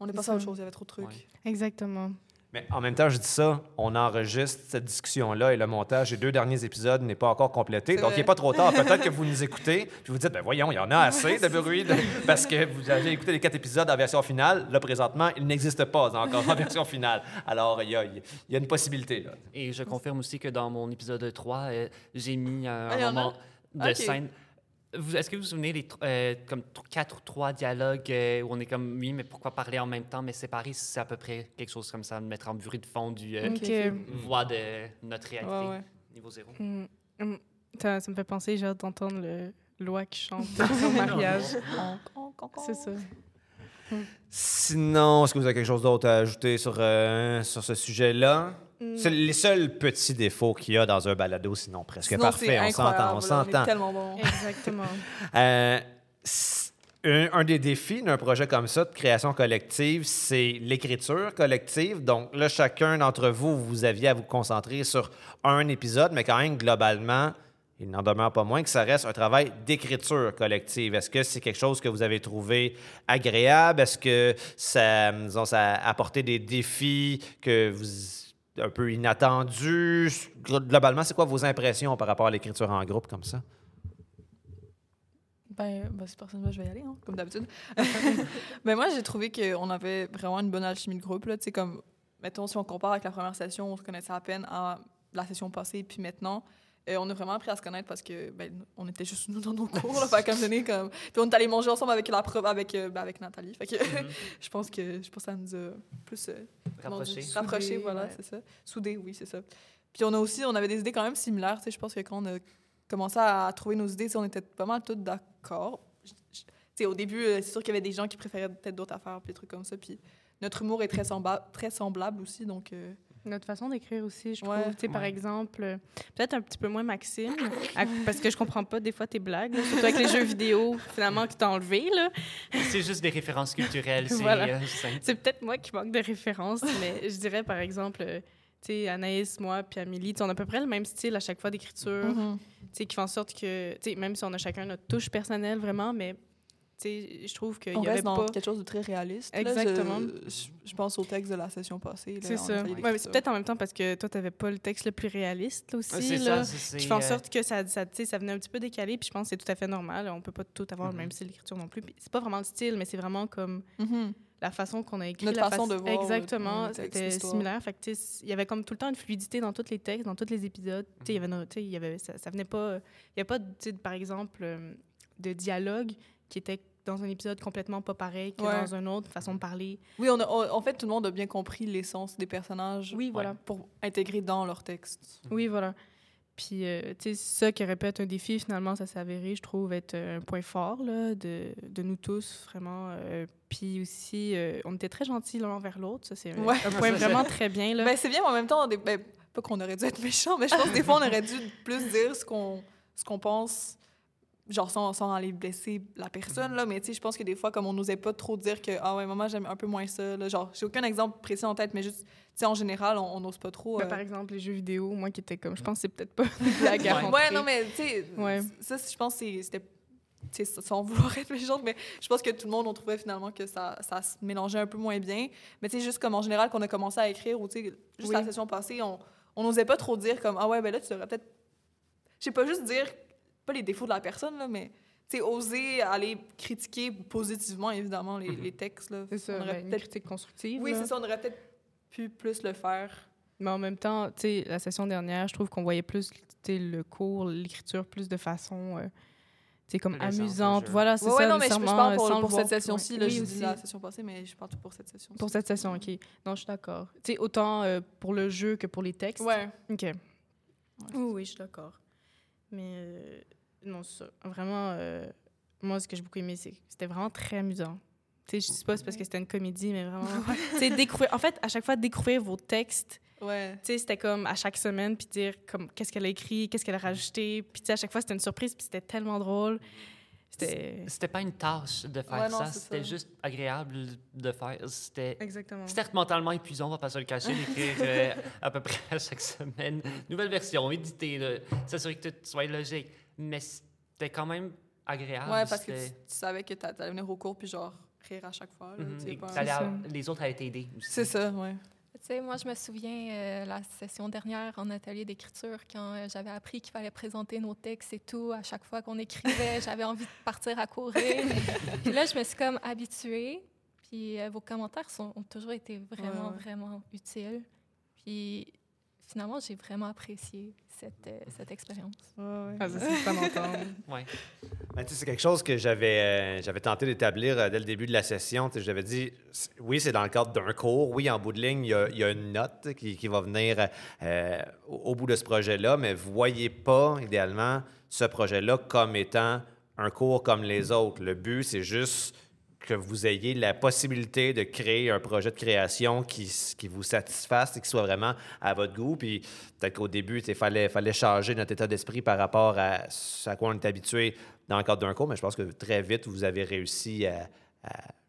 On est passé à autre chose, il y avait trop de trucs. Ouais. Exactement. Mais en même temps, je dis ça, on enregistre cette discussion-là et le montage des deux derniers épisodes n'est pas encore complété. Donc, il n'est pas trop tard. *laughs* Peut-être que vous nous écoutez puis vous dites, ben voyons, il y en a assez de bruit de- *laughs* parce que vous avez écouté les quatre épisodes en version finale. Là, présentement, il n'existe pas encore en version finale. Alors, il y a, il y a une possibilité. Là. Et je confirme aussi que dans mon épisode 3, euh, j'ai mis Ah, un en a? moment de scène. Vous- Est-ce que vous vous souvenez tr- euh, comme quatre ou trois dialogues euh, où on est comme oui, mais pourquoi parler en même temps, mais séparer, c'est à peu près quelque chose comme ça, mettre en bruit de fond du euh, voix de notre réalité, Ouais, ouais. niveau zéro. Mm. Mm. Ça, ça me fait penser, j'ai hâte d'entendre le Loi qui chante *laughs* son mariage. C'est ça. Sinon, est-ce que vous avez quelque chose d'autre à ajouter sur, euh, sur ce sujet-là? Mm. C'est les seuls petits défauts qu'il y a dans un balado, sinon presque Sinon, parfait. On s'entend, on s'entend. tellement bon. Exactement. *laughs* Euh, un, un des défis d'un projet comme ça, de création collective, c'est l'écriture collective. Donc là, chacun d'entre vous, vous aviez à vous concentrer sur un épisode, mais quand même, globalement, il n'en demeure pas moins que ça reste un travail d'écriture collective. Est-ce que c'est quelque chose que vous avez trouvé agréable? Est-ce que ça, disons, ça a apporté des défis que vous un peu inattendus? Globalement, c'est quoi vos impressions par rapport à l'écriture en groupe comme ça? Ben, ben si personne je vais y aller, hein, comme d'habitude. *laughs* ben moi, j'ai trouvé qu'on avait vraiment une bonne alchimie de groupe. Là, comme, mettons, si on compare avec la première session, on se connaissait à peine à la session passée, puis maintenant, euh, on a vraiment appris à se connaître parce que ben, on était juste nous dans nos cours. Là, fait donné, comme... Puis on est allé manger ensemble avec, la prof, avec, euh, ben, avec Nathalie. Fait que *laughs* je pense que je pense que ça nous a plus euh, rapprochés, Soudés, voilà, ouais. c'est ça. Soudés, oui, c'est ça. Puis on a aussi, on avait des idées quand même similaires. Tu sais, je pense que quand on a commençait à trouver nos idées, on était pas mal tous d'accord. Au début, euh, c'est sûr qu'il y avait des gens qui préféraient peut-être d'autres affaires, puis des trucs comme ça. Puis notre humour est très, sembla- très semblable aussi, donc... Notre façon d'écrire aussi, je Ouais. trouve. Tu sais, Par exemple, euh, peut-être un petit peu moins Maxime, *laughs* à- parce que je comprends pas des fois tes blagues, là, surtout avec les jeux vidéo, finalement, que t'as enlevé, là. C'est juste des références culturelles. C'est Voilà. euh, simple. C'est peut-être moi qui manque de références, mais je dirais, par exemple, euh, tu sais, Anaïs, moi, puis Amélie, on a à peu près le même style à chaque fois d'écriture, mhm. tu sais, qui fait en sorte que, tu sais, même si on a chacun notre touche personnelle, vraiment, mais, je trouve qu'il On y avait reste dans pas... quelque chose de très réaliste. Exactement. Je, je- je pense au texte de la session passée. C'est ça. Ouais, c'est peut-être en même temps parce que toi, t'avais pas le texte le plus réaliste, là, aussi, C'est là. ça. qui fait en euh, sorte que ça, ça, tu sais, ça venait un petit peu décalé, puis je pense que c'est tout à fait normal. On peut pas tout avoir le Mhm. même style d'écriture non plus. Puis c'est pas vraiment le style, mais c'est vraiment comme Mhm. la façon qu'on a écrit. Notre la façon de voir Exactement, c'était similaire. Fait que, tu sais, il y avait comme tout le temps une fluidité dans tous les textes, dans tous les épisodes. Tu sais, il y avait, tu il y avait, ça, ça venait pas... Il y a pas, tu par exemple, euh, de dialogue qui était dans un épisode complètement pas pareil que Ouais. dans un autre, façon de parler. Oui, on a- on- en fait, tout le monde a bien compris l'essence des personnages Oui, voilà. pour intégrer dans leur texte. Oui, voilà. Puis, euh, tu sais, ça qui aurait pu être un défi, finalement, ça s'est avéré, je trouve, être un point fort là, de, de nous tous, vraiment. Euh, puis aussi, euh, on était très gentils l'un envers l'autre. Ça, c'est un, Ouais. un point *laughs* vraiment très bien. Là. Ben, c'est bien, mais en même temps, des- ben, pas qu'on aurait dû être méchant, mais je pense que des fois, on aurait dû plus dire ce qu'on ce qu'on pense, genre sans, sans aller blesser la personne, là. Mais tu sais, je pense que des fois, comme on n'osait pas trop dire que, ah ouais, maman, j'aime un peu moins ça, là. Genre, j'ai aucun exemple précis en tête, mais juste, tu sais, en général, on n'ose pas trop. Ben, euh, par exemple, les jeux vidéo, moi qui étais comme, je pense que c'est peut-être pas *laughs* blague à Ouais. non, mais tu sais, Ouais. ça, je pense c'était. tu sais, sans vouloir être méchante, mais je pense que tout le monde, on trouvait finalement que ça, ça se mélangeait un peu moins bien. Mais tu sais, juste comme en général, qu'on a commencé à écrire, ou tu sais, juste Oui. la session passée, on on n'osait pas trop dire comme, ah ouais, ben là, tu devrais peut-être. Je sais pas, juste dire, pas les défauts de la personne, là, mais oser aller critiquer positivement, évidemment, les, Mhm. les textes. Là. C'est ça, On aurait ben, une peut-être- critique constructive. Oui, c'est ça, on aurait peut-être pu plus le faire. Mais en même temps, la session dernière, je trouve qu'on voyait plus le cours, l'écriture, plus de façon, euh, comme amusante. Voilà, c'est Ouais, ça. ouais, non, mais je, je nécessairement, parle pour, pour cette session-ci. Oui, je dis aussi. la session passée, mais je parle tout pour cette session Pour cette session, OK. Non, je suis d'accord. Tu sais, autant euh, pour le jeu que pour les textes. Ouais. OK. c'est Oui, oui, je suis d'accord. Mais euh, non, ça. Vraiment, euh, moi, ce que j'ai beaucoup aimé, c'était vraiment très amusant. Tu sais, je sais pas, c'est parce que c'était une comédie, mais vraiment... *laughs* tu découvrir... En fait, à chaque fois, découvrir vos textes, Ouais. tu sais, c'était comme à chaque semaine, puis dire comme qu'est-ce qu'elle a écrit, qu'est-ce qu'elle a rajouté. Puis tu sais, à chaque fois, c'était une surprise, puis c'était tellement drôle. C'était... Pas une tâche de faire Ouais, non, ça, c'était juste agréable de faire. C'était. C'était mentalement épuisant, on va pas se le cacher, d'écrire euh, à peu près à chaque semaine. Nouvelle version, éditer, là, s'assurer que tout soit logique. Mais c'était quand même agréable. Ouais, parce que tu, tu savais que tu allais venir au cours puis genre rire à chaque fois. là, tu sais, et pas- les autres allaient t'aider aussi. C'est ça, ouais. Tu sais, moi, je me souviens euh, la session dernière en atelier d'écriture, quand euh, j'avais appris qu'il fallait présenter nos textes et tout. À chaque fois qu'on écrivait, *laughs* j'avais envie de partir à courir. puis là, je me suis comme habituée. Puis euh, vos commentaires sont, ont toujours été vraiment, Ouais, ouais. vraiment utiles. Puis finalement, j'ai vraiment apprécié cette, euh, cette expérience. Ah. *laughs* Ouais. Ben, tu sais, c'est quelque chose que j'avais euh, j'avais tenté d'établir euh, dès le début de la session. J'avais dit, oui, c'est dans le cadre d'un cours. Oui, en bout de ligne, il y y a une note qui, qui va venir euh, au, bout de ce projet-là, mais vous voyez pas, idéalement, ce projet-là comme étant un cours comme les autres. Le but, c'est juste que vous ayez la possibilité de créer un projet de création qui, qui vous satisfasse et qui soit vraiment à votre goût. Puis peut-être qu'au début, il fallait, fallait changer notre état d'esprit par rapport à ce à quoi on est habitué dans le cadre d'un cours, mais je pense que très vite, vous avez réussi à,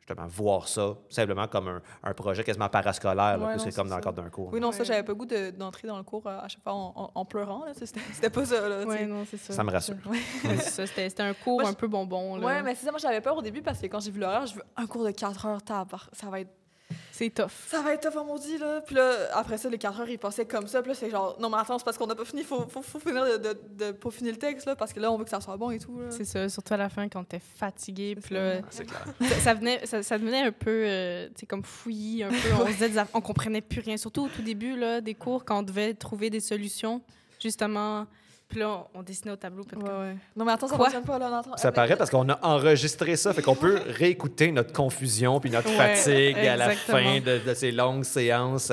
justement voir ça simplement comme un, un projet quasiment parascolaire, Ouais, que comme c'est dans le cadre d'un cours. Oui, non, ça, j'avais pas le goût de- d'entrer dans le cours euh, à chaque fois en, en- en pleurant. là. C'était c'était pas ça. Là. Ouais, non, c'est ça. Ça me rassure. Ouais, c'est ça. C'était c'était un cours Moi, un peu bonbon. Ouais, mais c'est ça, moi j'avais peur au début parce que quand j'ai vu l'horaire, je veux un cours de 4 heures, ça va être C'est tough. ça va être tough en maudit là. Puis là après ça les 4 heures ils passaient comme ça, puis là c'est genre non mais attends, c'est parce qu'on n'a pas fini, faut, faut, faut finir de, de, de peaufiner le texte là parce que là on veut que ça soit bon et tout. C'est ça, surtout à la fin quand t'es fatigué. Puis ça. là, clair. ça, ça venait, ça, ça devenait un peu, euh, tu sais, comme fouillis, un peu. On se disait, on comprenait plus rien. Surtout au tout début là, des cours, quand on devait trouver des solutions, justement. Puis là, on dessinait au tableau. puis Ouais, comme- ouais. Non mais attends, ça Quoi? fonctionne pas là, on entend- Ça Ah, paraît parce qu'on a enregistré ça, fait qu'on peut réécouter notre confusion puis notre Ouais, fatigue à la fin de, de ces longues séances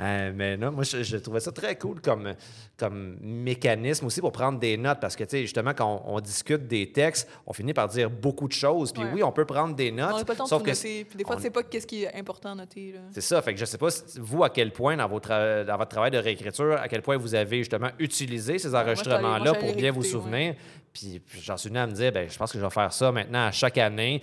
Euh, mais non, moi, je, je trouvais ça très cool comme, comme mécanisme aussi pour prendre des notes parce que, tu sais, justement, quand on, on discute des textes, on finit par dire beaucoup de choses. Puis Ouais. oui, on peut prendre des On notes. n'a pas le temps de sauf tout que noter. Puis des fois, on- tu sais pas qu'est-ce qui est important à noter. C'est ça. Fait que je sais pas, vous, à quel point, dans, votre tra- dans votre travail de réécriture, à quel point vous avez justement utilisé ces enregistrements-là pour bien vous souvenir. Puis, puis j'en suis venu à me dire, ben, je pense que je vais faire ça maintenant à chaque année.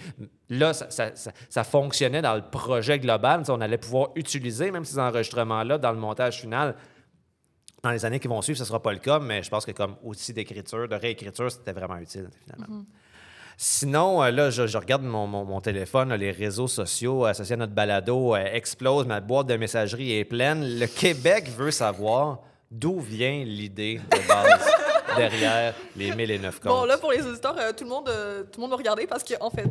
Là, ça, ça- ça- ça fonctionnait dans le projet global. On allait pouvoir utiliser même ces enregistrements-là dans le montage final. Dans les années qui vont suivre, ce ne sera pas le cas, mais je pense que comme outil d'écriture, de réécriture, c'était vraiment utile, finalement. Sinon, euh, là, je, je regarde mon, mon- mon téléphone, là, les réseaux sociaux associés à notre balado euh, explosent, ma boîte de messagerie est pleine. Le Québec veut savoir d'où vient l'idée de base *laughs* derrière les 1009 comptes. Bon, là, pour les auditeurs, euh, tout, le monde, euh, tout le monde me regardait parce que, en fait,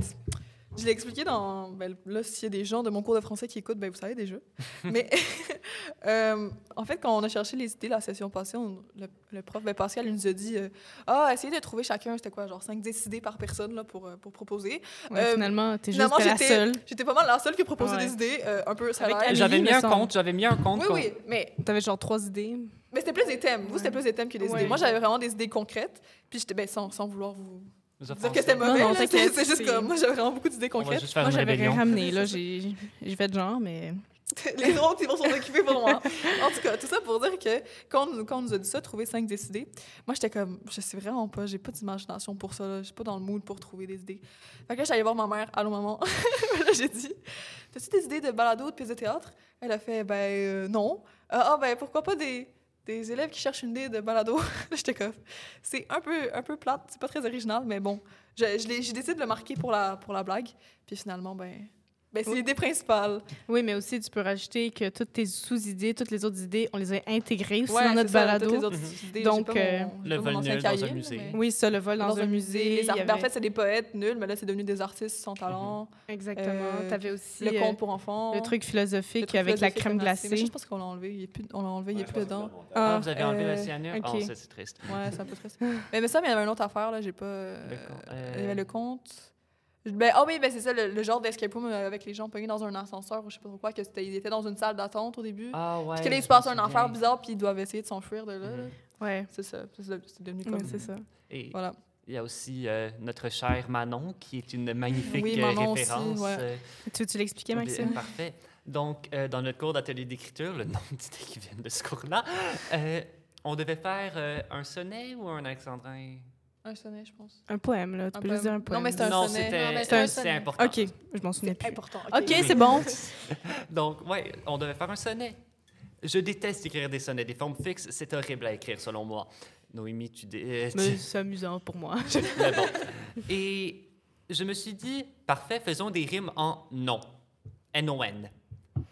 je l'ai expliqué dans. Ben, là, s'il y a des gens de mon cours de français qui écoutent, ben, vous savez déjà. *laughs* Mais, *laughs* euh, en fait, quand on a cherché les idées la session passée, on- le, le prof, ben, Pascal, il nous a dit euh, Ah, essayez de trouver chacun, c'était quoi, genre 5-10 idées par personne là, pour, euh, pour proposer. Ouais, Euh, finalement, t'es juste Finalement, la seule. j'étais pas mal la seule qui proposait Ouais. des idées, euh, un peu ça a Avec l'air. Amélie, J'avais mis un compte, j'avais mis un compte. Oui, oui, mais T'avais genre trois idées. Mais c'était plus des thèmes. Vous, c'était Ouais. plus des thèmes que des Ouais. idées. Moi, j'avais vraiment des idées concrètes. Puis j'étais, ben, sans, sans vouloir vous dire que c'était Non, mauvais. non, là, c'est juste comme, moi, j'avais vraiment beaucoup d'idées concrètes. Moi, j'avais rien ramené. Là, j'ai j'ai fait genre, mais *laughs* Les autres, ils vont s'en occuper pour moi. En tout cas, tout ça pour dire que quand on, quand on nous a dit ça, trouver cinq des idées, moi, j'étais comme, je sais vraiment pas, j'ai pas d'imagination pour ça. là. Je suis pas dans le mood pour trouver des idées. Fait que là, j'allais voir ma mère. Allô, maman. *laughs* là, j'ai dit, t'as-tu des idées de balado ou de pièces de théâtre? Elle a fait, ben, euh, non. Ah, ah, ben, pourquoi pas des, des élèves qui cherchent une idée de balado? *laughs* j'étais comme, c'est un peu, un peu plate, c'est pas très original, mais bon. Je, je j'ai décidé de le marquer pour la, pour la blague. Puis finalement, ben, ben c'est l'idée principale. Oui, mais aussi, tu peux rajouter que toutes tes sous-idées, toutes les autres idées, on les a intégrées aussi Ouais, dans notre ça, balado. toutes les autres Mhm. idées. Donc, pas euh, mon- Le vol nul dans un musée. mais- Oui, ça, le vol dans, un musée. ar- ben, en avait- fait, c'est des poètes nuls, mais là, c'est devenu des artistes sans talent. Exactement. euh, T'avais aussi Le euh, conte pour enfants. le truc le philosophique truc avec la crème glacée. Mais. Je pense qu'on l'a enlevé. Il est plus, on l'a enlevé, il n'est plus dedans. Ah, vous avez enlevé euh, la cyanure? Oh, ça, c'est triste. Ouais, c'est un peu triste. *laughs* mais, mais ça, mais il y avait une autre affaire, là. J'ai pas. euh, D'accord. Il y avait Euh, le compte. Ben, ah oui, ben c'est ça, le, le genre d'escape room euh, avec les gens pognés dans un ascenseur ou je sais pas trop quoi, que c'était, ils étaient dans une salle d'attente au début. Ah ouais. Puis que là, il je se passe un affaire bizarre, puis ils doivent essayer de s'enfuir de là. là. Mhm. Ouais, C'est ça. C'est devenu ouais, comme. c'est ça. Et Voilà. il y a aussi euh, notre chère Manon, qui est une magnifique Oui, euh, Manon aussi, référence. ouais. euh, Tu veux-tu l'expliquer, bien, Maxime? Parfait. Donc, euh, dans notre cours d'atelier d'écriture, le nom d'idées qui viennent de ce cours-là, euh, on devait faire euh, un sonnet ou un alexandrin? Un sonnet, je pense. Un poème, là. Tu Un peux juste dire un poème. Non, mais c'est un non, sonnet. c'était important. OK, je m'en souviens C'est plus. important. OK, c'est bon. *laughs* Donc, ouais, on devait faire un sonnet. Je déteste écrire des sonnets. Des formes fixes, c'est horrible à écrire, selon moi. Noémie, tu... dé- euh, c'est amusant pour moi. *laughs* Mais bon. Et je me suis dit, parfait, faisons des rimes en non. N-O-N.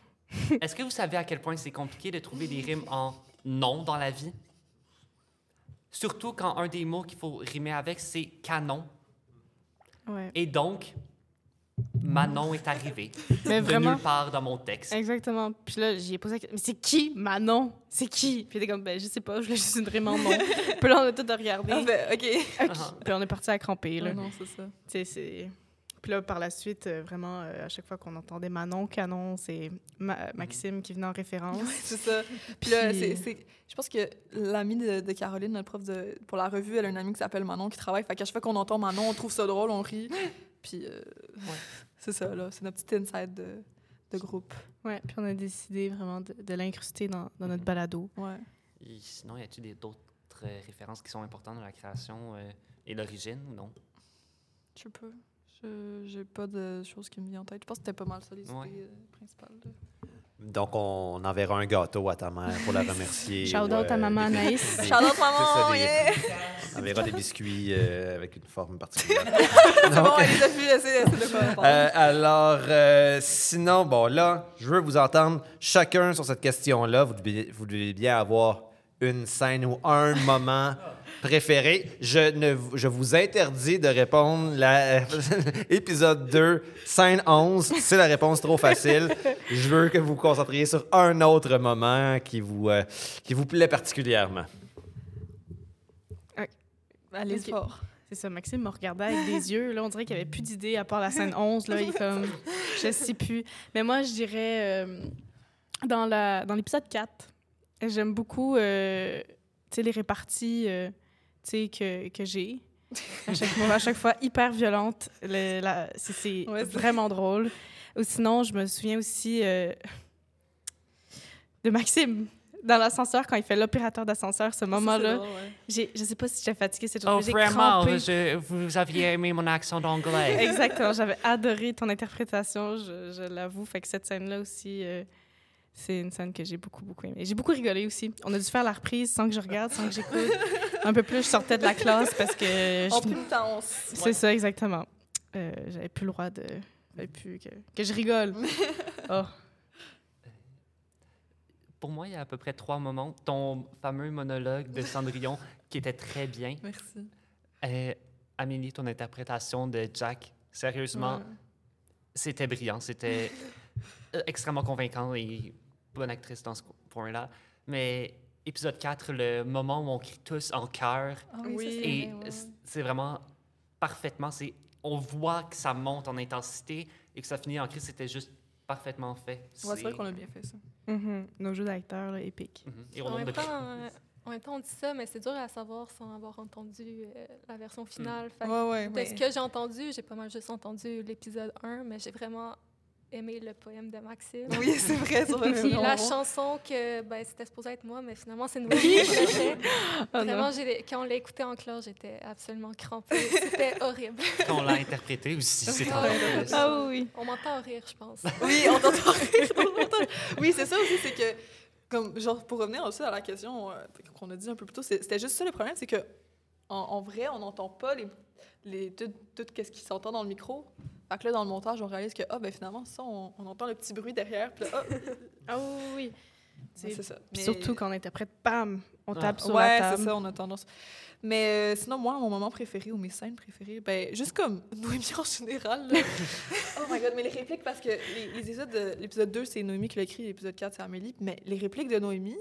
*laughs* Est-ce que vous savez à quel point c'est compliqué de trouver des rimes en non dans la vie? Surtout quand un des mots qu'il faut rimer avec, c'est canon. Ouais. Et donc, Manon est arrivé. Mais de vraiment. nulle part dans mon texte. Exactement. Puis là, j'ai posé la question, mais c'est qui Manon? C'est qui? Puis il était comme, ben, je sais pas, je voulais juste une rime en nom. *laughs* Puis là, on a tout regardé. Ah, ben, OK. OK. Ah. Puis on est parti à cramper, là. Ah non, c'est ça. Tu sais, c'est... Puis là, par la suite, euh, vraiment, euh, à chaque fois qu'on entendait Manon, Canon, c'est Ma- Maxime qui venait en référence. C'est ça. *laughs* Puis là, c'est, c'est- je pense que l'amie de, de Caroline, notre prof de, pour la revue, elle a une amie qui s'appelle Manon qui travaille. Fait qu'à chaque fois qu'on entend Manon, on trouve ça drôle, on rit. *gasps* Puis euh, c'est ça, là. C'est notre petite inside de, de groupe. Ouais, puis on a décidé vraiment de, de l'incruster dans, dans notre balado. Ouais. Et sinon, y a-t-il d'autres euh, références qui sont importantes dans la création euh, et l'origine ou non? Je sais pas. Je, j'ai pas de choses qui me viennent en tête. Je pense que c'était pas mal ça, les Ouais. idées euh, principales. là. Donc, on enverra un gâteau à ta mère pour la remercier. Shout out ou, à maman *laughs* Anaïs. des- Shout out, c'est ça, maman! des- yeah! On enverra des biscuits euh, avec une forme particulière. *laughs* C'est bon, il a pu essayer de quoi on parle. Euh, alors, euh, sinon, bon, là, je veux vous entendre chacun sur cette question-là. Vous devez, vous devez bien avoir une scène ou un moment préféré. Je, ne, vous- je vous interdis de répondre la, *laughs* épisode 2, scène 11. C'est la réponse trop facile. Je veux que vous vous concentriez sur un autre moment qui vous, euh, qui vous plaît particulièrement. Allez Ok. fort. C'est ça, Maxime me regardait avec des yeux. Là, on dirait qu'il n'y avait plus d'idées à part la scène *laughs* 11. Là, il est comme, je sais plus. Mais moi, je dirais, euh, Dans la dans l'épisode 4, j'aime beaucoup euh, tu sais, les réparties euh, tu sais, que, que j'ai. À chaque, fois, à chaque fois, hyper violente. Le- la- c'est c'est Ouais, c'est- vraiment drôle. Ou sinon, je me souviens aussi euh, de Maxime dans l'ascenseur quand il fait l'opérateur d'ascenseur. Ce moment-là, Ça, c'est drôle, ouais. j'ai- je sais pas si j'ai fatigué cette Oh, journée. j'ai vraiment, crampé. je- vous aviez aimé mon accent d'anglais. *laughs* Exactement, j'avais adoré ton interprétation, je, je l'avoue. Fait que cette scène-là aussi, euh, c'est une scène que j'ai beaucoup, beaucoup aimée. J'ai beaucoup rigolé aussi. On a dû faire la reprise sans que je regarde, sans que j'écoute. Un peu plus, je sortais de la classe parce que... je- En prime temps, C'est ça, exactement. Euh, j'avais plus le droit de... J'avais plus que, que je rigole. *laughs* Oh. Pour moi, il y a à peu près trois moments. Ton fameux monologue de Cendrillon qui était très bien. Merci. Euh, Amélie, ton interprétation de Jack, sérieusement, Ouais. c'était brillant. C'était euh, extrêmement convaincant et bonne actrice dans ce point-là. Mais épisode 4, le moment où on crie tous en chœur, Ah Oui. et ouais. c'est vraiment parfaitement. C'est, on voit que ça monte en intensité et que ça finit en cri. C'était juste parfaitement fait. Ouais, c'est vrai qu'on a bien fait ça. Mhm. Nos jeux d'acteurs, épiques. Mhm. Et au En nombre même, de- temps, euh, en même temps, on dit ça, mais c'est dur à savoir sans avoir entendu euh, la version finale. Que Ouais, ouais, de ouais. ce que j'ai entendu, j'ai pas mal juste entendu l'épisode 1, mais j'ai vraiment aimé le poème de Maxime. Oui, c'est vrai, c'est *laughs* vrai. Puis vraiment la chanson que ben, c'était supposé être moi, mais finalement c'est fait. *laughs* Oh. *laughs* Vraiment, j'ai- quand on l'a écouté en classe, j'étais absolument crampée. C'était horrible. Quand on l'a interprété aussi, c'est Ah, encore plus. Ah oui, On m'entend rire, je pense. Oui, on t'entend rire, on. Oui, c'est ça aussi, c'est que, comme, genre, pour revenir aussi à la question euh, qu'on a dit un peu plus tôt, c'était juste ça le problème, c'est que, en, en vrai, on n'entend pas les, les, tout, tout ce qui s'entend dans le micro. Fait que là, dans le montage, on réalise que, ah, ben finalement, ça, on, on entend le petit bruit derrière, puis là, ah, *laughs* ah oui, oui. c'est c'est ça. Puis Mais- surtout quand on interprète, bam, on Ah. tape sur ouais, la c'est table. ça, on a tendance. Mais euh, sinon, moi, mon moment préféré ou mes scènes préférées, ben, juste comme Noémie en général. là. *laughs* oh my god, mais les répliques, parce que les, les épisodes de l'épisode 2, c'est Noémie qui l'a écrit, l'épisode 4, c'est Amélie. Mais les répliques de Noémie,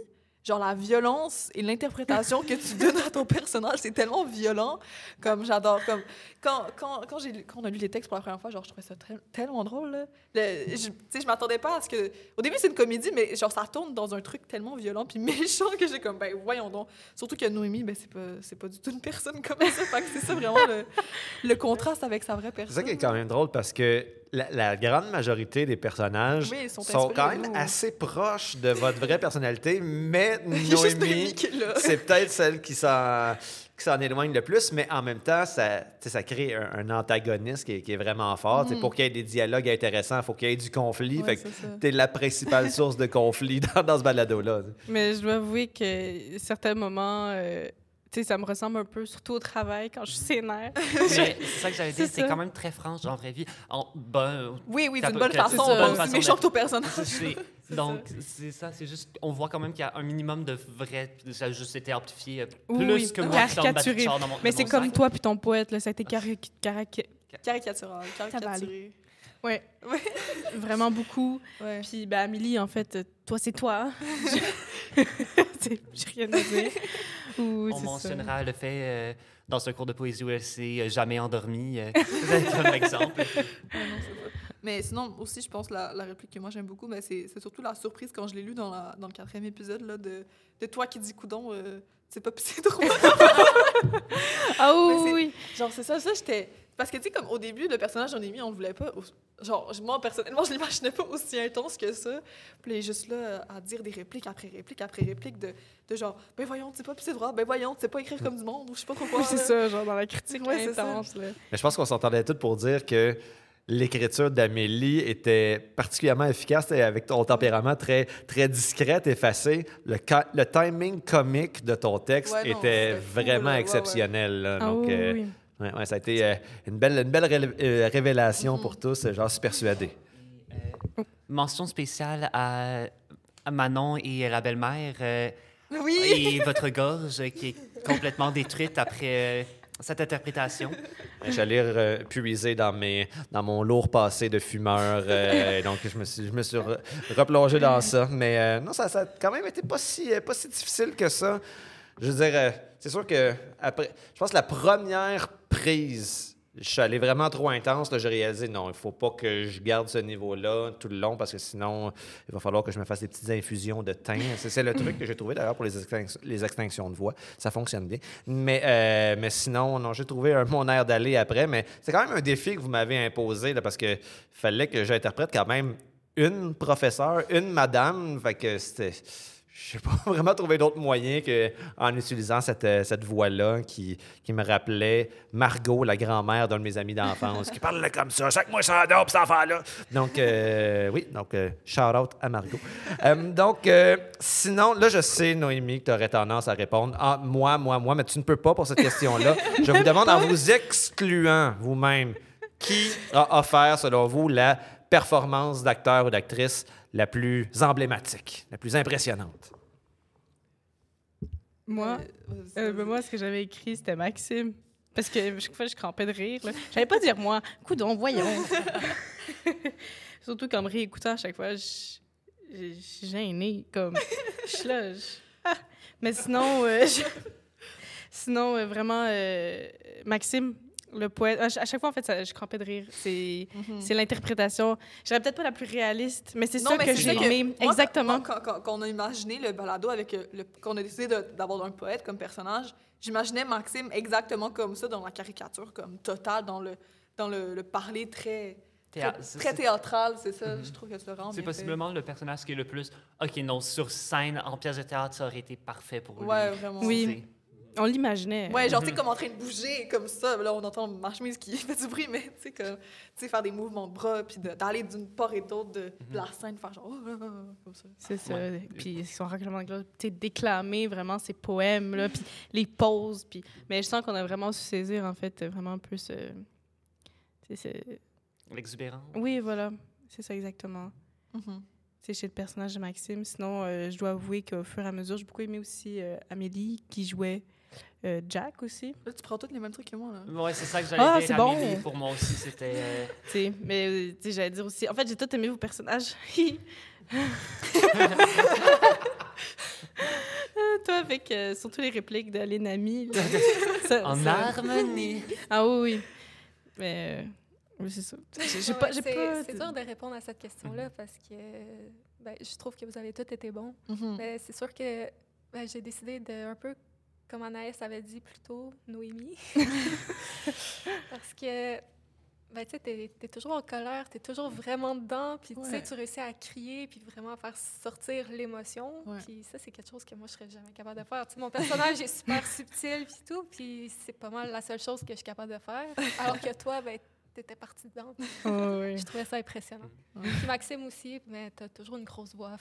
genre la violence et l'interprétation que tu donnes à ton personnage, c'est tellement violent. Comme j'adore. Comme quand, quand, quand, j'ai, quand on a lu les textes pour la première fois, genre, je trouvais ça très- tellement drôle. Là. Le- je, je m'attendais pas à ce que. Au début, c'est une comédie, mais genre, ça tourne dans un truc tellement violent puis *laughs* méchant que j'ai comme, ben, voyons donc. Surtout que Noémie, ben, c'est pas, c'est pas du tout une personne comme ça. fait que c'est ça vraiment le, le contraste avec sa vraie C'est personne. ça qui est quand même drôle parce que la, la grande majorité des personnages Oui, sont quand même assez proches de votre vraie personnalité, mais *laughs* Noémie c'est peut-être celle qui s'en, qui s'en éloigne le plus, mais en même temps, ça, tu crée un, un antagoniste qui est, qui est vraiment fort. Tu. Pour qu'il y ait des dialogues intéressants, il faut qu'il y ait du conflit. Ouais, fait que c'est ça. t'es la principale source de conflit *laughs* dans, dans ce balado-là. Mais je dois avouer que certains moments, euh, tu sais, ça me ressemble un peu, surtout au travail, quand je suis sénère. *laughs* Mais c'est *laughs* ça que j'avais dit, C'est quand même très franche en vraie vie. En, ben, Oui, oui, d'une bonne façon. c'est ça, pas bonne aussi façon méchant d'être- que ton personnage. c'est- donc, c'est ça, c'est juste, on voit quand même qu'il y a un minimum de vrai, ça a juste été amplifié euh, plus oui, que moi caricaturé. Dans mon Mais dans c'est comme toi puis ton poète, là, ça a été cari- carica- Caricatural, caricaturé. Ouais. Ouais. *laughs* Vraiment beaucoup. Ouais. Puis, ben, Amélie, en fait, euh, toi, c'est toi. *laughs* *laughs* J'ai rien à dire. Ou, On ça. mentionnera le fait, euh, dans un cours de poésie ULC, euh, jamais endormi, euh, comme exemple. Non. Mais sinon, aussi, je pense la, la réplique que moi j'aime beaucoup, ben, c'est c'est surtout la surprise quand je l'ai lu dans, la- dans le quatrième épisode là, de, de toi qui dis coudon, euh, c'est pas pisser droit. Ah oui, Mais c'est- oui, oui. Genre, c'est ça, ça, j'étais. Parce que, tu sais, comme au début, le personnage d'On mis, on le voulait pas. Genre, moi, personnellement, je *laughs* l'imaginais pas aussi intense que ça. Puis, il est juste là euh, à dire des répliques après réplique après réplique de, de genre, ben voyons, tu sais pas pisser droit, ben voyons, tu sais pas écrire comme du monde, ou je sais pas trop quoi. Oui, c'est ça, genre dans la critique Ouais, c'est ça. intense. Là. Mais je pense qu'on s'entendait tous pour dire que l'écriture d'Amélie était particulièrement efficace et avec ton tempérament très, très discrète, effacé. Le, le timing comique de ton texte Ouais, non, était fou, vraiment là. Ouais, ouais. exceptionnel. là. Ah Donc, oui, euh, oui. Ouais, ouais, ça a été euh, une belle, une belle ré- euh, révélation pour tous. J'en suis persuadé. Euh, mention spéciale à, à Manon et la belle-mère euh, Oui! et votre gorge qui est complètement détruite après euh, cette interprétation. J'allais puiser dans, mes, dans mon lourd passé de fumeur. euh, *laughs* donc, je me suis, je me suis re- replongé dans ça. Mais euh, non, ça, ça a quand même été pas si, pas si difficile que ça. Je veux dire, euh, c'est sûr que après, je pense que la première prise, je suis allé vraiment trop intense. J'ai réalisé, non, il faut pas que je garde ce niveau-là tout le long parce que sinon, il va falloir que je me fasse des petites infusions de thym. C'est le truc que j'ai trouvé d'ailleurs pour les, les extinctions de voix. Ça fonctionne bien. Mais, euh, mais sinon, non, j'ai trouvé un, mon air d'aller après. Mais c'est quand même un défi que vous m'avez imposé là, parce que fallait que j'interprète quand même une professeure, une madame. Fait que c'était. Je n'ai pas *laughs* vraiment trouvé d'autre moyen qu'en utilisant cette, euh, voix-là qui, me rappelait Margot, la grand-mère d'un de mes amis d'enfance, qui parlait comme ça. Chaque mois, ça cet enfant-là. Donc, euh, oui, donc, euh, shout-out à Margot. Donc, sinon, là, je sais, Noémie, que tu aurais tendance à répondre Ah, moi, moi, moi, mais tu ne peux pas pour cette question-là. Je vous demande en vous excluant vous-même, qui a offert, selon vous, la performance d'acteur ou d'actrice la plus emblématique, la plus impressionnante? Moi, Euh, euh, ben, moi, ce que j'avais écrit, c'était Maxime. Parce que chaque fois, je crampais de rire. J'allais pas dire moi. Coudon, voyons. *laughs* Surtout qu'en me réécoutant à chaque fois, je suis gênée. Comme, je suis là. je- Ah! *laughs* Mais sinon, euh, je- sinon euh, vraiment, euh, Maxime, le poète. À ch- à chaque fois, en fait, ça- je crampais de rire. C'est c'est l'interprétation. Je dirais peut-être pas la plus réaliste, mais c'est ça mais que j'ai ça que- aimé. moi, Exactement. Quand, quand- quand on a imaginé le balado avec euh, le, qu'on a décidé d'avoir un poète comme personnage, j'imaginais Maxime exactement comme ça dans la caricature, comme total dans le dans le, le parler très très, théâtral, c'est ça. Mhm. Je trouve que le rends C'est fait. possiblement le personnage qui est le plus. Ok, non, sur scène, en pièce de théâtre, ça aurait été parfait pour lui. Ouais, vraiment. Oui. On l'imaginait. Ouais, genre, tu sais, Mhm. comme en train de bouger, comme ça. Là, on entend ma chemise qui *laughs* fait du bruit, mais tu sais, comme, tu sais, faire des mouvements de bras, puis de- d'aller d'une part et d'autre de, de la scène, faire genre, oh, oh, oh, comme ça. C'est ça. Ouais. Puis son règlement de tu sais, déclamer vraiment ses poèmes, là, puis les pauses. Puis... Mais je sens qu'on a vraiment su saisir, en fait, vraiment un peu ce... tu sais, c'est- L'exubérant. Oui, voilà. C'est ça exactement. Mhm. C'est chez le personnage de Maxime. Sinon, euh, je dois avouer qu'au fur et à mesure, j'ai beaucoup aimé aussi euh, Amélie, qui jouait euh, Jack aussi. Là, tu prends tous les mêmes trucs que moi, là. Ouais, c'est ça que j'allais Ah, dire. c'est bon. Amélie, pour moi aussi, c'était. euh, *laughs* Tu sais, mais euh, tu sais, j'allais dire aussi... En fait, j'ai tout aimé vos personnages. *laughs* *laughs* Toi, avec euh, surtout les répliques de en ça- harmonie. Ah oui, oui. Mais euh, oui, c'est ça. J'ai pas, c'est- pas. C'est dur de répondre à cette question-là parce que ben, je trouve que vous avez tous été bons. Mhm. Mais c'est sûr que ben, j'ai décidé de un peu, comme Anaïs avait dit plus tôt, Noémie. *laughs* parce que ben, tu sais, t'es es toujours en colère, t'es toujours vraiment dedans, puis tu sais, Ouais. tu réussis à crier, puis vraiment faire sortir l'émotion. Ouais. Puis ça, c'est quelque chose que moi, je serais jamais capable de faire. Tu sais, mon personnage est super *laughs* subtil, puis tout, puis c'est pas mal la seule chose que je suis capable de faire. *laughs* Alors que toi, ben, t'étais partie dedans. Oh, oui. Je trouvais ça impressionnant. Puis Maxime aussi, mais t'as toujours une grosse voix.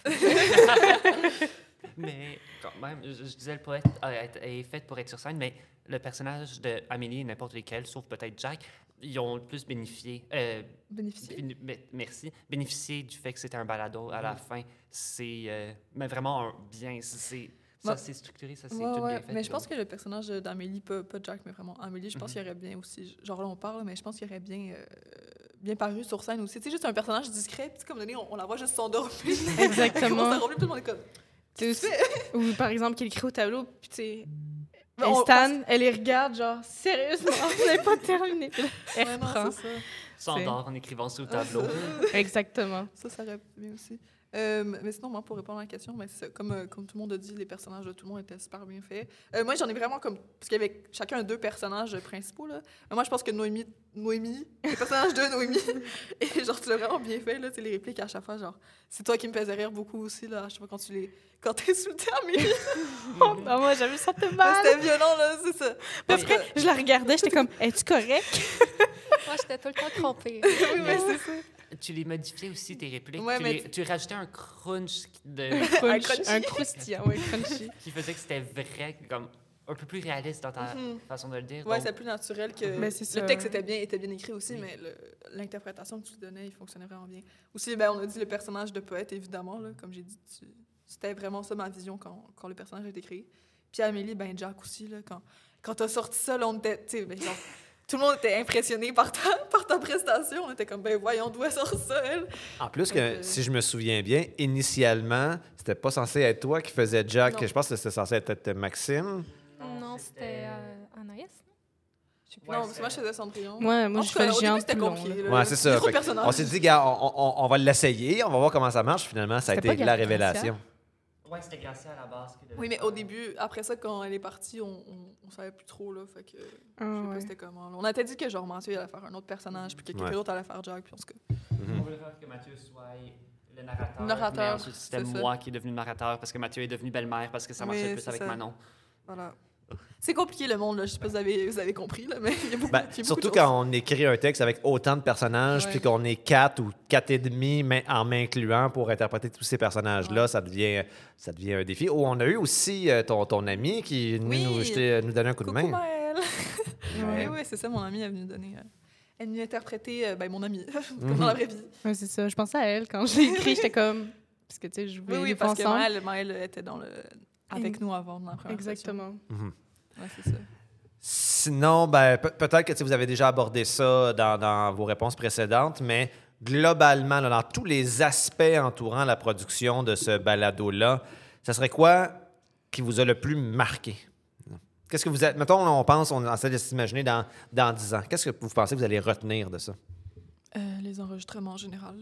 Mais quand même, je, je disais, le poète est, est fait pour être sur scène, mais le personnage d'Amélie, n'importe lequel, sauf peut-être Jack, ils ont le plus bénéficié. euh, Bénéficier. béni- bé- merci. Bénéficié du fait que c'était un balado à la fin. C'est euh, mais vraiment un bien. c'est- C'est, ça, c'est structuré, ça, c'est Ouais, tout ouais. bien fait. Mais je pense que le personnage d'Amélie, pas, pas Jack, mais vraiment Amélie, je pense Mhm. qu'il aurait bien aussi. Genre là, on parle, mais je pense qu'il aurait bien, euh, bien paru sur scène aussi. Tu sais, juste un personnage discret, puis comme donné, on, on la voit juste s'endormir. Exactement. *laughs* *laughs* on s'endormit, tout le monde est comme. Tu sais, Ou par exemple, qu'il écrit au tableau, puis tu sais. Elle on- Stan, elle les regarde, genre, sérieusement, *laughs* vous n'avez pas terminé. Elle Ouais, reprend. S'endort en écrivant sur le tableau. *laughs* Exactement. Ça, ça aurait bien aussi. Euh, mais sinon, moi, pour répondre à la question, mais ça, comme, euh, comme tout le monde a dit, les personnages de tout le monde étaient super bien faits. Euh, moi, j'en ai vraiment comme. Parce qu'il y avait chacun deux personnages principaux. Là. Mais moi, je pense que Noémie, Noémie, le personnage de Noémie, *laughs* et genre, tu l'as vraiment bien fait. Là, tu sais, les répliques à chaque fois, genre, c'est toi qui me faisais rire beaucoup aussi, là, à chaque fois quand tu les. Quand t'insultais *laughs* Amélie. Oh, ah, moi, j'avais ça Ouais, mal. C'était violent, là, c'est ça. Puis après, je la regardais, j'étais comme, es-tu correct? Moi, j'étais tout le temps crampée. *laughs* oui, mais c'est ça. Tu les modifiais aussi, tes répliques. Ouais, tu, mais les- tu rajoutais un crunch de, Crunch, crunchy. un croustillant, oui, crunchy. qui faisait que c'était vrai, comme un peu plus réaliste dans ta Mhm. façon de le dire. Ouais, c'est plus naturel que. Mais ça, le texte était bien, était bien écrit aussi, Oui. mais l'interprétation que tu lui donnais, il fonctionnait vraiment bien. Aussi, ben, on a dit le personnage de poète, évidemment, là, comme j'ai dit, tu- c'était vraiment ça ma vision quand, quand le personnage a été créé. Puis Amélie, ben Jack aussi, là, quand, quand t'as sorti ça, là, on était, tu sais, ben, genre, tout le monde était impressionné par ta, *laughs* par ta prestation. On était comme, ben voyons, d'où elle sort ça, elle? En plus, que, Euh, si je me souviens bien, initialement, c'était pas censé être toi qui faisais Jack. Non. Je pense que c'était censé être Maxime. Non, c'était euh, Anaïs. Plus. Ouais, non, parce que moi, je faisais Cendrillon. Ouais, moi, En je tout cas, fais le au début, géant c'était compliqué. là. Ouais, c'est ça. On s'est dit, gars, on, on- on va l'essayer, on va voir comment ça marche. Finalement, ça a été la révélation. Ouais, c'était Gracia à la base. qui Oui, mais faire. au début, après ça, quand elle est partie, on, on, on savait plus trop, là. Fait que. Ah, Je sais pas ouais. c'était comment. là. On a dit que genre Mathieu allait faire un autre personnage, puis que quelqu'un Ouais. d'autre allait faire Jack, puis tout cas. Mhm. On voulait faire que Mathieu soit le narrateur. Narrateur, Mais ensuite, c'était c'est ça. moi qui est devenu narrateur parce que Mathieu est devenu belle-mère parce que ça marchait Oui, plus avec ça. Manon. Voilà. C'est compliqué le monde, là. Je sais pas si vous avez, vous avez compris, là, mais il y a beaucoup, Ben, y a beaucoup surtout de quand on écrit un texte avec autant de personnages, Ouais. puis qu'on est quatre ou quatre et demi mais en m'incluant pour interpréter tous ces personnages-là, Ouais. ça, devient, ça devient un défi. Oh, on a eu aussi euh, ton, ton ami qui venu Oui. nous, jeter- nous donner un coup de main. Maëlle! Ouais. Oui, oui, c'est ça, mon amie est venue donner. euh, elle venue interpréter euh, ben, mon amie, *laughs* comme Mhm. dans la vraie vie. Ouais, c'est ça. Je pensais à elle quand je l'ai écrit. *laughs* J'étais comme. Parce que, tu sais, je voulais Oui, oui, parce que Maëlle était dans le... avec nous avant la session. Exactement. Mhm. Ouais, c'est ça. Sinon, ben, pe- peut-être que vous avez déjà abordé ça dans, dans vos réponses précédentes, mais globalement, là, dans tous les aspects entourant la production de ce balado-là, ça serait quoi qui vous a le plus marqué? Qu'est-ce que vous êtes. Mettons, on pense, on essaie de s'imaginer dans, dans 10 ans. Qu'est-ce que vous pensez que vous allez retenir de ça? Euh, les enregistrements en général.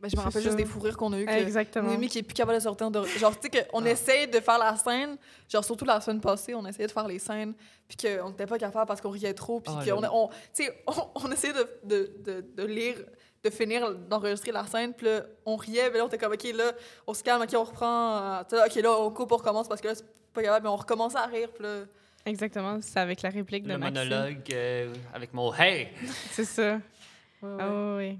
Ben, je me rappelle ça. juste des fous rires qu'on a eu. Que Exactement. Noémie qui est plus capable de sortir de. Genre, tu sais, qu'on essaye de faire la scène. Genre, surtout la semaine passée, on essayait de faire les scènes. Puis qu'on n'était pas capable parce qu'on riait trop. Puis Ah, qu'on on, tu sais, *laughs* on, on essayait de, de, de, de lire, de finir d'enregistrer la scène. Puis là, on riait. Mais là, on était comme, OK, là, on se calme, OK, on reprend. euh, tu sais, OK, là, on coupe, on recommence parce que là, c'est pas capable. Mais on recommençait à rire. Puis là. Exactement. C'est avec la réplique de Le Maxime. monologue euh, avec mon Hey! C'est ça. Ouais, ouais. Ah ouais,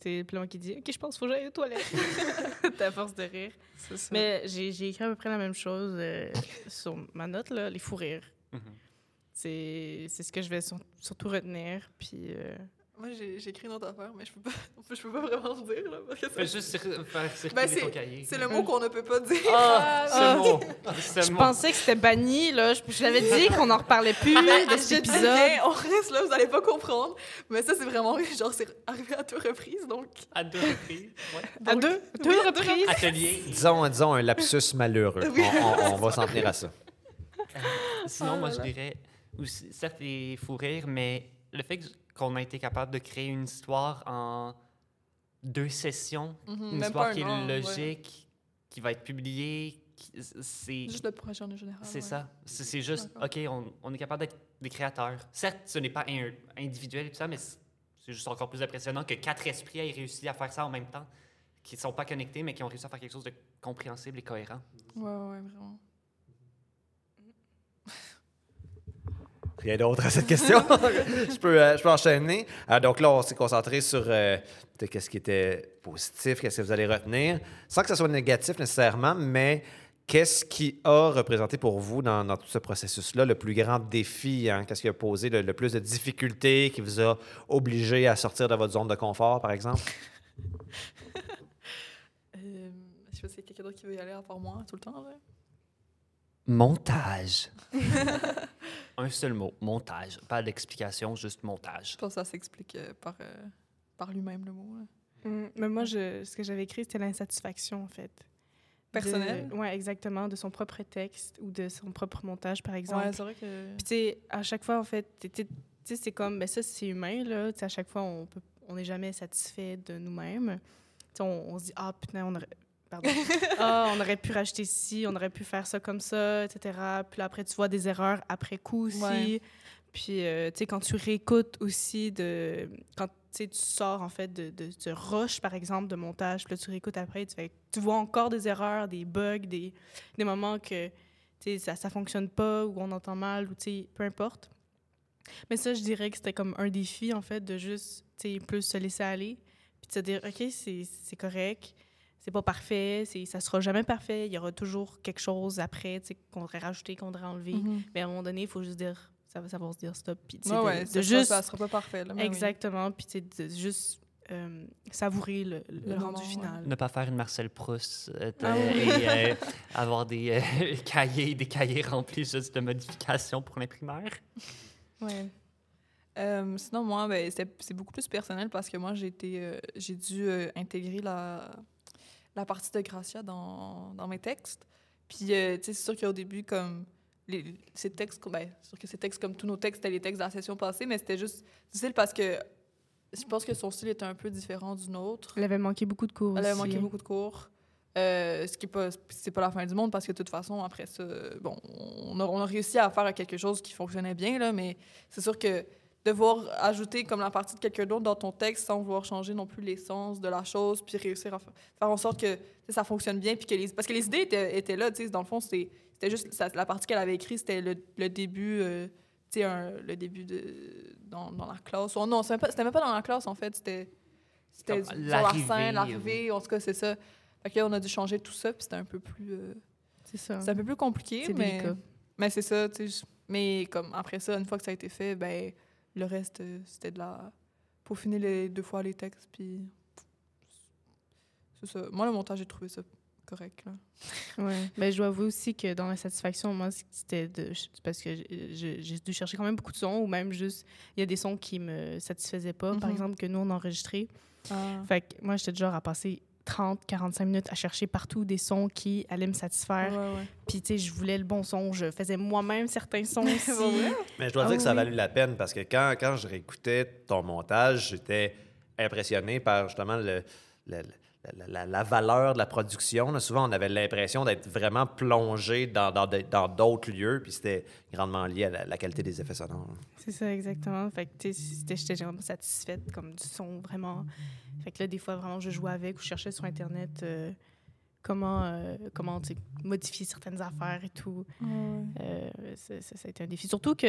puis là, qui dit OK, je pense qu'il faut que j'aille aux toilettes. *laughs* T'as force de rire. Ça. Mais j'ai j'ai écrit à peu près la même chose euh, sur ma note, là, les fous rires. Mhm. C'est c'est ce que je vais sur- surtout retenir. Puis. euh, Moi, j'ai j'ai écrit une autre affaire, mais je peux pas, *laughs* je peux pas vraiment le dire. Là, parce que Fais ça- juste faire circuler Ben, ton cahier. c'est le mot qu'on ne peut pas dire. Ah, Ah, ce mot! Ce Je mot. pensais que c'était banni, là. Je, je l'avais dit qu'on n'en reparlait plus Mais de cet épisode. on reste là, vous allez pas comprendre. Mais ça, c'est vraiment, *laughs* genre, c'est arrivé à deux reprises, donc... À deux reprises. Ouais. À deux, deux reprises. Atelier. Disons, disons un lapsus malheureux. Oui. On, on- on va s'en tenir à ça. Sinon, Oh moi, je dirais, aussi, certes, les fous rires, mais le fait que- qu'on a été capable de créer une histoire en deux sessions, Mhm, une même histoire un qui est ouais. logique, qui va être publiée, c'est... Juste le prochain en général. C'est ouais. ça. C'est juste. OK, on, on est capable d'être des créateurs. Certes, ce n'est pas individuel et tout ça, mais c'est juste encore plus impressionnant que quatre esprits aient réussi à faire ça en même temps, qui ne sont pas connectés, mais qui ont réussi à faire quelque chose de compréhensible et cohérent. Ouais, ouais, vraiment. Rien d'autre à cette question. *laughs* je, peux, euh, je peux enchaîner. Euh, donc là, on s'est concentré sur euh, qu'est-ce qui était positif, qu'est-ce que vous allez retenir, sans que ce soit négatif nécessairement, mais qu'est-ce qui a représenté pour vous dans, dans tout ce processus-là le plus grand défi? hein? Qu'est-ce qui a posé le, le plus de difficultés, qui vous a obligé à sortir de votre zone de confort, par exemple? *laughs* Euh, je sais pas a quelqu'un d'autre qui veut y aller à part moi tout le temps. Là. Montage. *laughs* Un seul mot, montage. Pas d'explication, juste montage. Je pense que ça s'explique euh, par, euh, par lui-même, le mot. là. Mm, Mais moi, je, ce que j'avais écrit, c'était l'insatisfaction, en fait. Personnel? Oui, exactement, de son propre texte ou de son propre montage, par exemple. Ouais, c'est vrai que... Puis, tu sais, à chaque fois, en fait, tu sais, c'est comme, ben ça, c'est humain, là. Tu sais, à chaque fois, on peut, on n'est jamais satisfait de nous-mêmes. Tu sais, on, on se dit, ah, putain, on aurait. Pardon. *laughs* ah, on aurait pu racheter ci, on aurait pu faire ça comme ça, etc. Puis là, après, tu vois des erreurs après coup aussi. Ouais. Puis, euh, tu sais, quand tu réécoutes aussi, de, quand tu sors, en fait, de, de rush, par exemple, de montage, puis là, tu réécoutes après, tu, fais, tu vois encore des erreurs, des bugs, des, des moments que, tu sais, ça, ça fonctionne pas, ou on entend mal, ou, tu sais, peu importe. Mais ça, je dirais que c'était comme un défi, en fait, de juste, tu sais, plus se laisser aller, puis de se dire, OK, c'est correct, c'est pas parfait, c'est ça sera jamais parfait, il y aura toujours quelque chose après, tu sais, qu'on devrait rajouter, qu'on devrait enlever. Mhm. Mais à un moment donné, il faut juste dire, ça va savoir se dire stop, puis tu sais, Ouais, de- ouais, de, ça, sera- juste... ça sera pas parfait. Là, mais oui. Exactement, puis tu sais, de juste euh, savourer le, le Le rendu moment, final. Ne pas faire une Marcel Proust euh, Ah oui. et euh, *laughs* avoir des euh, *laughs* cahiers, des cahiers remplis juste de modifications pour. Ouais. Euh, sinon, moi, ben, c'est beaucoup plus personnel parce que moi, j'ai été, euh, j'ai dû euh, intégrer la, la partie de Gracia dans, dans mes textes. Puis, euh, tu sais, c'est sûr qu'au début, comme les, ces textes, ben, sûr que ces textes, comme tous nos textes, c'était les textes de la session passée, mais c'était juste difficile parce que je pense que son style était un peu différent du nôtre. Elle avait manqué beaucoup de cours Elle avait aussi, manqué hein. beaucoup de cours. Euh, ce qui est pas, pas la fin du monde parce que de toute façon, après ça, bon, on a, on a réussi à faire quelque chose qui fonctionnait bien, là, mais c'est sûr que devoir ajouter comme la partie de quelqu'un d'autre dans ton texte sans vouloir changer non plus l'essence de la chose, puis réussir à fa- faire en sorte que ça fonctionne bien, puis que les, parce que les idées étaient, étaient là, tu sais, dans le fond, c'était c'était juste ça- la partie qu'elle avait écrite, c'était le, le début, euh, tu sais, le début de dans, dans la classe. Oh, non, c'était même, pas- c'était même pas dans la classe en fait, c'était sur la scène, l'arrivée, en tout cas c'est ça. Fait que là, on a dû changer tout ça, puis c'était un peu plus, euh, C'est ça. c'est un peu plus compliqué, C'est mais délicat. mais c'est ça, tu sais. Mais comme après ça, une fois que ça a été fait, ben le reste, euh, c'était de la peaufiner les deux fois les textes, puis c'est ça. Moi, le montage, j'ai trouvé ça correct. Là. *laughs* Ouais. Ben, je dois avouer aussi que dans la satisfaction, moi, c'était de. Parce que j'ai- dû chercher quand même beaucoup de sons, ou même juste. Il y a des sons qui me satisfaisaient pas, par Mhm. exemple, que nous, on a enregistré. Ah. Fait que moi, j'étais du genre à passer 30, 45 minutes à chercher partout des sons qui allaient me satisfaire. Ouais, ouais. Puis, tu sais, je voulais le bon son. Je faisais moi-même certains sons *laughs* aussi. Pour vrai? Mais je dois Ah dire que ça a valu la peine parce que quand, quand je réécoutais ton montage, j'étais impressionné par justement le, le- la, valeur de la production. Souvent, on avait l'impression d'être vraiment plongé dans dans d'autres lieux, puis c'était grandement lié à la, qualité des effets sonores. C'est ça, exactement. Fait que, j'étais vraiment satisfaite comme du son, vraiment. Fait que là, des fois, vraiment, je jouais avec ou je cherchais sur Internet euh, comment, euh, comment tu modifier certaines affaires et tout. Euh, ça, ça- ça a été un défi. Surtout que,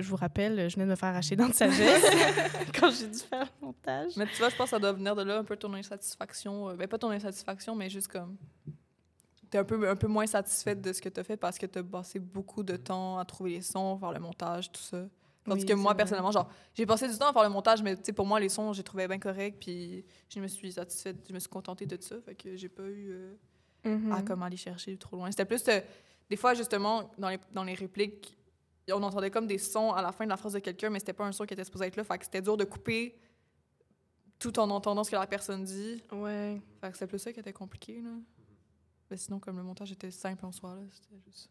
je vous rappelle, je venais de me faire acheter dans de sagesse *laughs* quand j'ai dû faire le montage. Mais tu vois, je pense que ça doit venir de là un peu ton insatisfaction. euh, Ben, pas ton insatisfaction, mais juste comme. T'es un peu, un peu moins satisfaite de ce que t'as fait parce que t'as passé beaucoup de temps à trouver les sons, faire le montage, tout ça. Tandis Oui, que moi, personnellement, genre, j'ai passé du temps à faire le montage, mais tu sais, pour moi, les sons, j'ai trouvé bien correct, puis je me suis satisfaite, je me suis contentée de ça, fait que j'ai pas eu euh, Mhm. à comme aller chercher trop loin. C'était plus, euh, des fois, justement, dans les, dans les répliques, on entendait comme des sons à la fin de la phrase de quelqu'un, mais c'était pas un son qui était supposé être là, fait que c'était dur de couper tout en entendant ce que la personne dit. Ouais. Fait que c'était plus ça qui était compliqué, là. Mais sinon, comme le montage était simple en soi, là, c'était juste...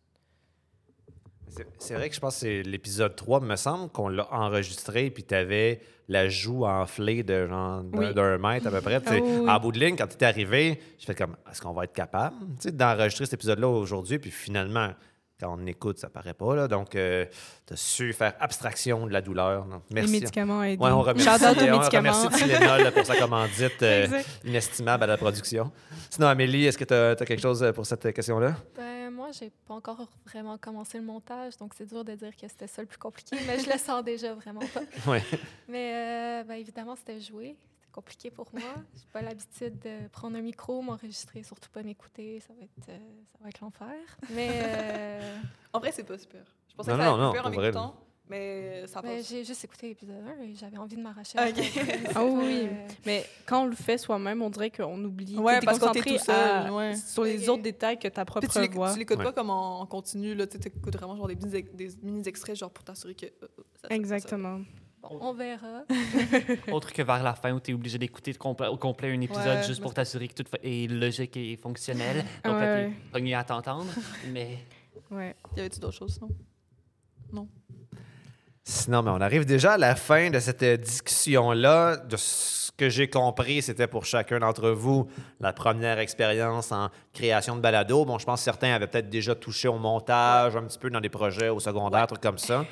C'est- vrai que je pense que c'est l'épisode 3, me semble, qu'on l'a enregistré, puis tu avais la joue enflée de genre d'un Oui. mètre à peu près. Ah oui. En bout de ligne, quand tu es arrivé, j'ai fait comme, est-ce qu'on va être capable? D'enregistrer cet épisode-là aujourd'hui? Puis finalement, quand on écoute, ça paraît pas. Là, donc, tu as su faire abstraction de la douleur. Donc, Les merci. médicaments aident. Ouais, on remercie, on médicaments. remercie Tylenol pour sa commandite euh, inestimable à la production. Sinon, Amélie, est-ce que tu as, quelque chose pour cette question-là? Ben, moi, j'ai pas encore vraiment commencé le montage, donc c'est dur de dire que c'était ça le plus compliqué, mais je le sens déjà vraiment pas. *laughs* Mais euh, ben, évidemment, c'était jouer. Compliqué pour moi. J'ai pas l'habitude de prendre un micro, m'enregistrer, surtout pas m'écouter. Ça va être, euh, ça va être l'enfer. Mais euh, En vrai, c'est pas super. Je pensais Non, que ça non, allait pire en m'écoutant, mais ça ben, passe. j'ai juste écouté l'épisode 1 et j'avais envie de m'arracher. Fin. Ah oui, Euh, Mais quand on le fait soi-même, on dirait qu'on oublie. Ouais, parce qu'on tout seul, à- ouais. sur les autres détails que ta propre tu voix. tu l'écoutes Ouais. pas comme en, continu, là. Tu écoutes vraiment genre des mini, des mini extraits, genre pour t'assurer que. euh, ça, ça. Bon, on verra. *laughs* Autre que vers la fin où tu es obligé d'écouter compl- au complet un épisode Ouais, juste pour t'assurer que tout est logique et fonctionnel. Donc là, ouais, t'es pogné à t'entendre. Mais Ouais. Y avait-tu d'autres choses, sinon? Sinon, mais on arrive déjà à la fin de cette discussion-là. De ce que j'ai compris, c'était pour chacun d'entre vous la première expérience en création de balado. Bon, je pense que certains avaient peut-être déjà touché au montage, un petit peu dans des projets au secondaire, trucs comme ça.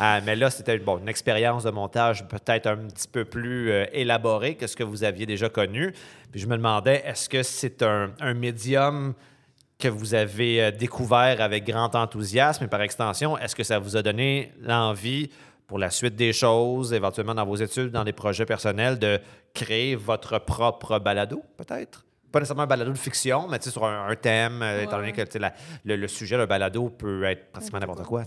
Euh, mais là, c'était une expérience de montage peut-être un petit peu plus euh, élaborée que ce que vous aviez déjà connu. Puis je me demandais, est-ce que c'est un, un médium que vous avez euh, découvert avec grand enthousiasme et par extension, est-ce que ça vous a donné l'envie pour la suite des choses, éventuellement dans vos études, dans des projets personnels, de créer votre propre balado, peut-être? Pas nécessairement un balado de fiction, mais sur un, un thème, euh, étant donné que la- le, le sujet d'un balado peut être pratiquement n'importe quoi.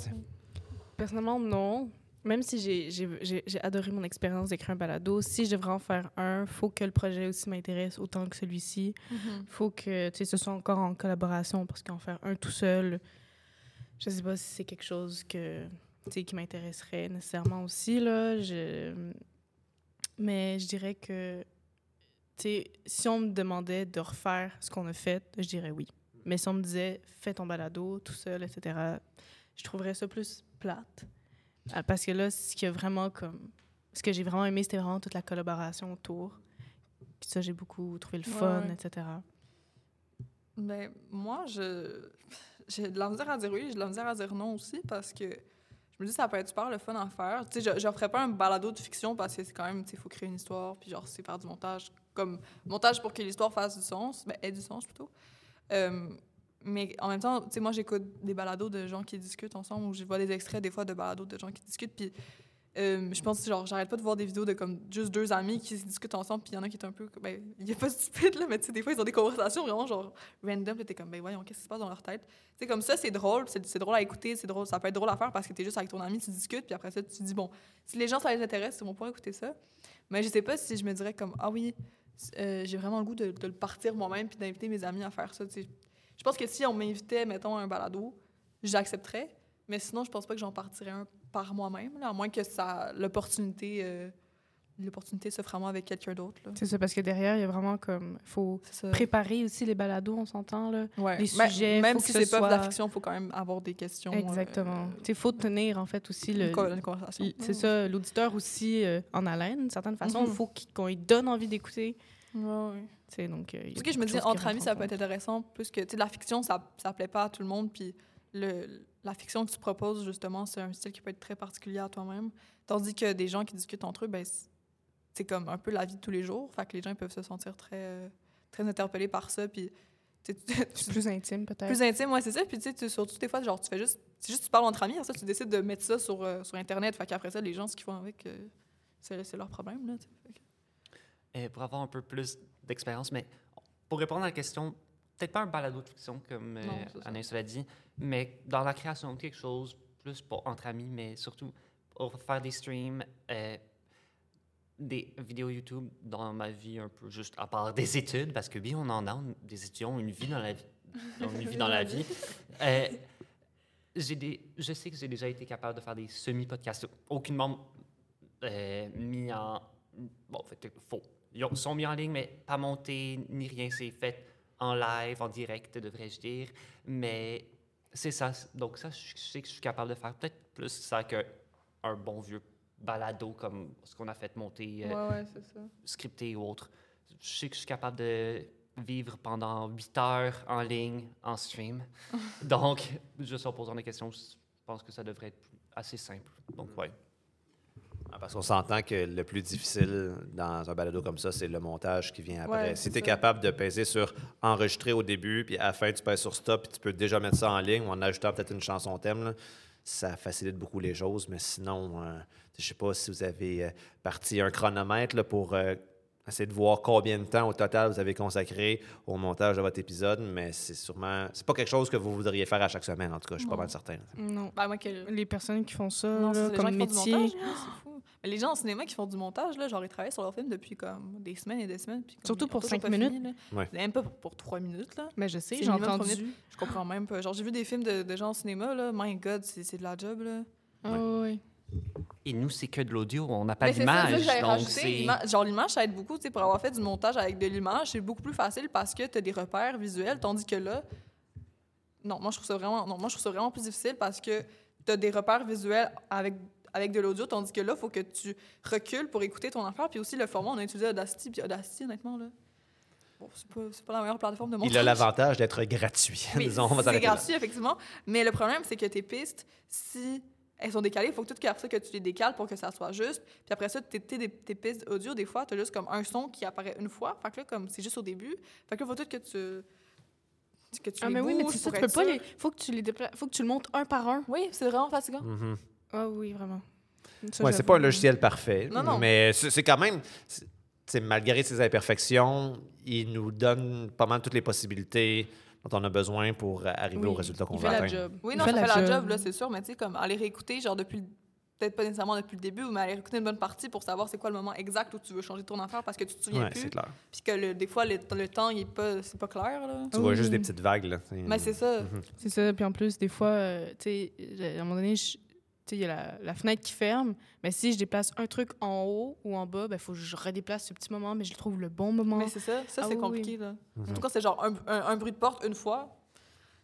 Personnellement, non. Même si j'ai- adoré mon expérience d'écrire un balado, si je devrais en faire un, faut que le projet aussi m'intéresse autant que celui-ci. faut que tu sais, ce soit encore en collaboration parce qu'en faire un tout seul, je sais pas si c'est quelque chose que, qui m'intéresserait nécessairement aussi. Là. Je... Mais je dirais que si on me demandait de refaire ce qu'on a fait, je dirais oui. Mais si on me disait fais ton balado tout seul, etc., je trouverais ça plus plate. Euh, Parce que là, ce qui a vraiment comme. Ce que j'ai vraiment aimé, c'était vraiment toute la collaboration autour. Ça, j'ai beaucoup trouvé le Ouais, fun, ouais. etc. Ben, moi, je j'ai de la misère à dire oui, j'ai de la misère à dire non aussi parce que je me dis ça peut être super le fun à faire. Tu sais, je, je ferais pas un balado de fiction parce que c'est quand même, tu sais, faut créer une histoire, puis genre, c'est faire du montage, comme montage pour que l'histoire fasse du sens, ben, ait du sens plutôt. Euh, mais en même temps, tu sais, moi, j'écoute des balados de gens qui discutent ensemble ou je vois des extraits des fois de balados de gens qui discutent, puis euh, je pense, genre, j'arrête pas de voir des vidéos de comme juste deux amis qui discutent ensemble, puis il y en a qui est un peu. Ben, il a pas stupide, là, mais tu sais, des fois, ils ont des conversations vraiment, genre, random, t'es comme, ben voyons, qu'est-ce qui se passe dans leur tête? Tu sais, comme ça, c'est drôle, c'est drôle à écouter, c'est drôle, ça peut être drôle à faire parce que t'es juste avec ton ami, tu discutes, puis après ça, tu te dis, bon, si les gens, ça les intéresse, ils vont pouvoir écouter ça. Mais je sais pas si je me dirais comme, ah oui, euh, j'ai vraiment le goût de, de le partir moi-même, puis d'inviter mes amis à faire ça, tu. Je pense que si on m'invitait, mettons, à un balado, j'accepterais, mais sinon, je pense pas que j'en partirais un par moi-même, à moins que ça l'opportunité euh, l'opportunité s'offre à moi avec quelqu'un d'autre. C'est ça, parce que derrière, il y a vraiment comme. Il faut préparer aussi les balados, on s'entend, là. Ouais. les Mais- sujets, Même faut si c'est ce pas de la fiction, il faut quand même avoir des questions. Exactement. euh, Il faut tenir, en fait, aussi le. une, conversation. C'est ça, l'auditeur aussi euh, en haleine, d'une certaine façon. Il Mhm. faut qu'on lui donne envie d'écouter. Ouais, sais, donc. euh, Parce que je me dis, entre amis, ça peut être intéressant, plus que, tu sais, la fiction, ça, ça plaît pas à tout le monde, puis le, la fiction que tu proposes, justement, c'est un style qui peut être très particulier à toi-même. Tandis que des gens qui discutent entre eux, ben, c'est- comme un peu la vie de tous les jours, fait que les gens ils peuvent se sentir très, très interpellés par ça, puis plus intime, peut-être. plus intime, ouais, c'est ça. Puis tu sais, surtout des fois, genre, tu fais juste, c'est juste tu parles entre amis, après ça, tu décides de mettre ça sur, euh, sur Internet, fait qu'après ça, les gens, ce qu'ils font avec, euh, c'est c'est leur problème, là, que- Euh, pour avoir un peu plus d'expérience, mais pour répondre à la question, peut-être pas un balado de fiction comme euh, Non. Anaïs l'a dit, mais dans la création de quelque chose, plus pour entre amis, mais surtout pour faire des streams, euh, des vidéos YouTube dans ma vie un peu juste à part des études, parce que oui, on en a on- des étudiants, ont une vie dans la vie. *laughs* une vie dans la vie. Euh, des, je sais que j'ai déjà été capable de faire des semi-podcasts, aucunement euh, mis en. Bon, en fait, faux. Ils ont- sont mis en ligne, mais pas montés ni rien. C'est fait en live, en direct, devrais-je dire. Mais c'est ça. Donc, ça, je sais que je suis capable de faire peut-être plus ça qu'un bon vieux balado comme ce qu'on a fait monter, euh, Ouais, ça. scripté ou autre. Je sais que je suis capable de vivre pendant 8 heures en ligne, en stream. *laughs* Donc, juste en posant des questions, je pense que ça devrait être assez simple. Donc, ouais. Ah, Parce qu'on s'entend que le plus difficile dans un balado comme ça, c'est le montage qui vient après. Ouais, si tu es ça. capable de peser sur enregistrer au début, puis à la fin, tu pèses sur stop, puis tu peux déjà mettre ça en ligne ou en ajoutant peut-être une chanson thème, là, ça facilite beaucoup les choses. Mais sinon, euh, je sais pas si vous avez euh, parti un chronomètre là, pour euh, essayer de voir combien de temps au total vous avez consacré au montage de votre épisode, mais c'est sûrement. C'est pas quelque chose que vous voudriez faire à chaque semaine, en tout cas, je suis pas mal certain. Non. Ben, moi, que... Les personnes qui font ça, Non, là, comme qui font du métier. montage, là, fou. Mais les gens en cinéma qui font du montage, là, genre, ils travaillent sur leur film depuis comme des semaines et des semaines. puis comme, Surtout pour cinq minutes. fini, là. Ouais. Même pas pour, pour trois minutes, là. Mais je sais, j'ai entendu. Je comprends même pas. Genre, j'ai vu des films de, de gens en cinéma, là. My God, c'est c'est de la job, là. Ah, ouais, ouais. Et nous, c'est que de l'audio, on n'a pas d'image. Genre, l'image, ça aide beaucoup, tu sais, pour avoir fait du montage avec de l'image, c'est beaucoup plus facile parce que tu as des repères visuels, tandis que là, non, moi, je trouve ça vraiment, non, moi, je trouve ça vraiment plus difficile parce que tu as des repères visuels avec, avec de l'audio, tandis que là, il faut que tu recules pour écouter ton affaire. Puis aussi, le format, on a utilisé Audacity, puis Audacity, honnêtement, là, bon, c'est pas, c'est pas la meilleure plateforme de montage. Il a l'avantage d'être gratuit. Oui, *laughs* c'est là. gratuit, effectivement. Mais le problème, c'est que tes pistes, si elles sont décalées, il faut que tout après ça, que tu les décales pour que ça soit juste. Puis après ça, tes, tes, tes pistes audio, des fois, tu as juste comme un son qui apparaît une fois. Fait que là, comme c'est juste au début. Fait que là, faut tout que tu. Que tu Ah, les mais oui, mais tu sais, pour tu peux être pas sûr. les. Faut que tu les dépla- Faut que tu le montes un par un. Oui, c'est vraiment fatigant. Mhm. Ah oui, vraiment. Ça, Ouais, c'est pas un logiciel parfait, Non, non. mais c'est quand même, malgré ses imperfections, il nous donne pas mal toutes les possibilités dont on a besoin pour arriver Oui, au résultat qu'on Il veut fait la atteindre. job. Oui, Il non, fait ça fait la job, job. là, c'est sûr. Mais tu sais, comme aller réécouter, genre depuis. le- Peut-être pas nécessairement depuis le début, mais aller réécouter une bonne partie pour savoir c'est quoi le moment exact où tu veux changer ton affaire parce que tu te souviens Ouais, plus. c'est clair. Puis que le- des fois, le, le temps, il est pas, c'est pas clair. Là. Tu vois juste des petites vagues. Là. Mais c'est ça. Mhm. C'est ça. Puis en plus, des fois, euh, tu sais, à un moment donné, je- il y a la, la fenêtre qui ferme. Mais si je déplace un truc en haut ou en bas, il faut que je redéplace ce petit moment, mais je trouve le bon moment. Mais c'est ça, ça Ah c'est oui, compliqué. Là. En tout cas, c'est genre un, un- un bruit de porte une fois.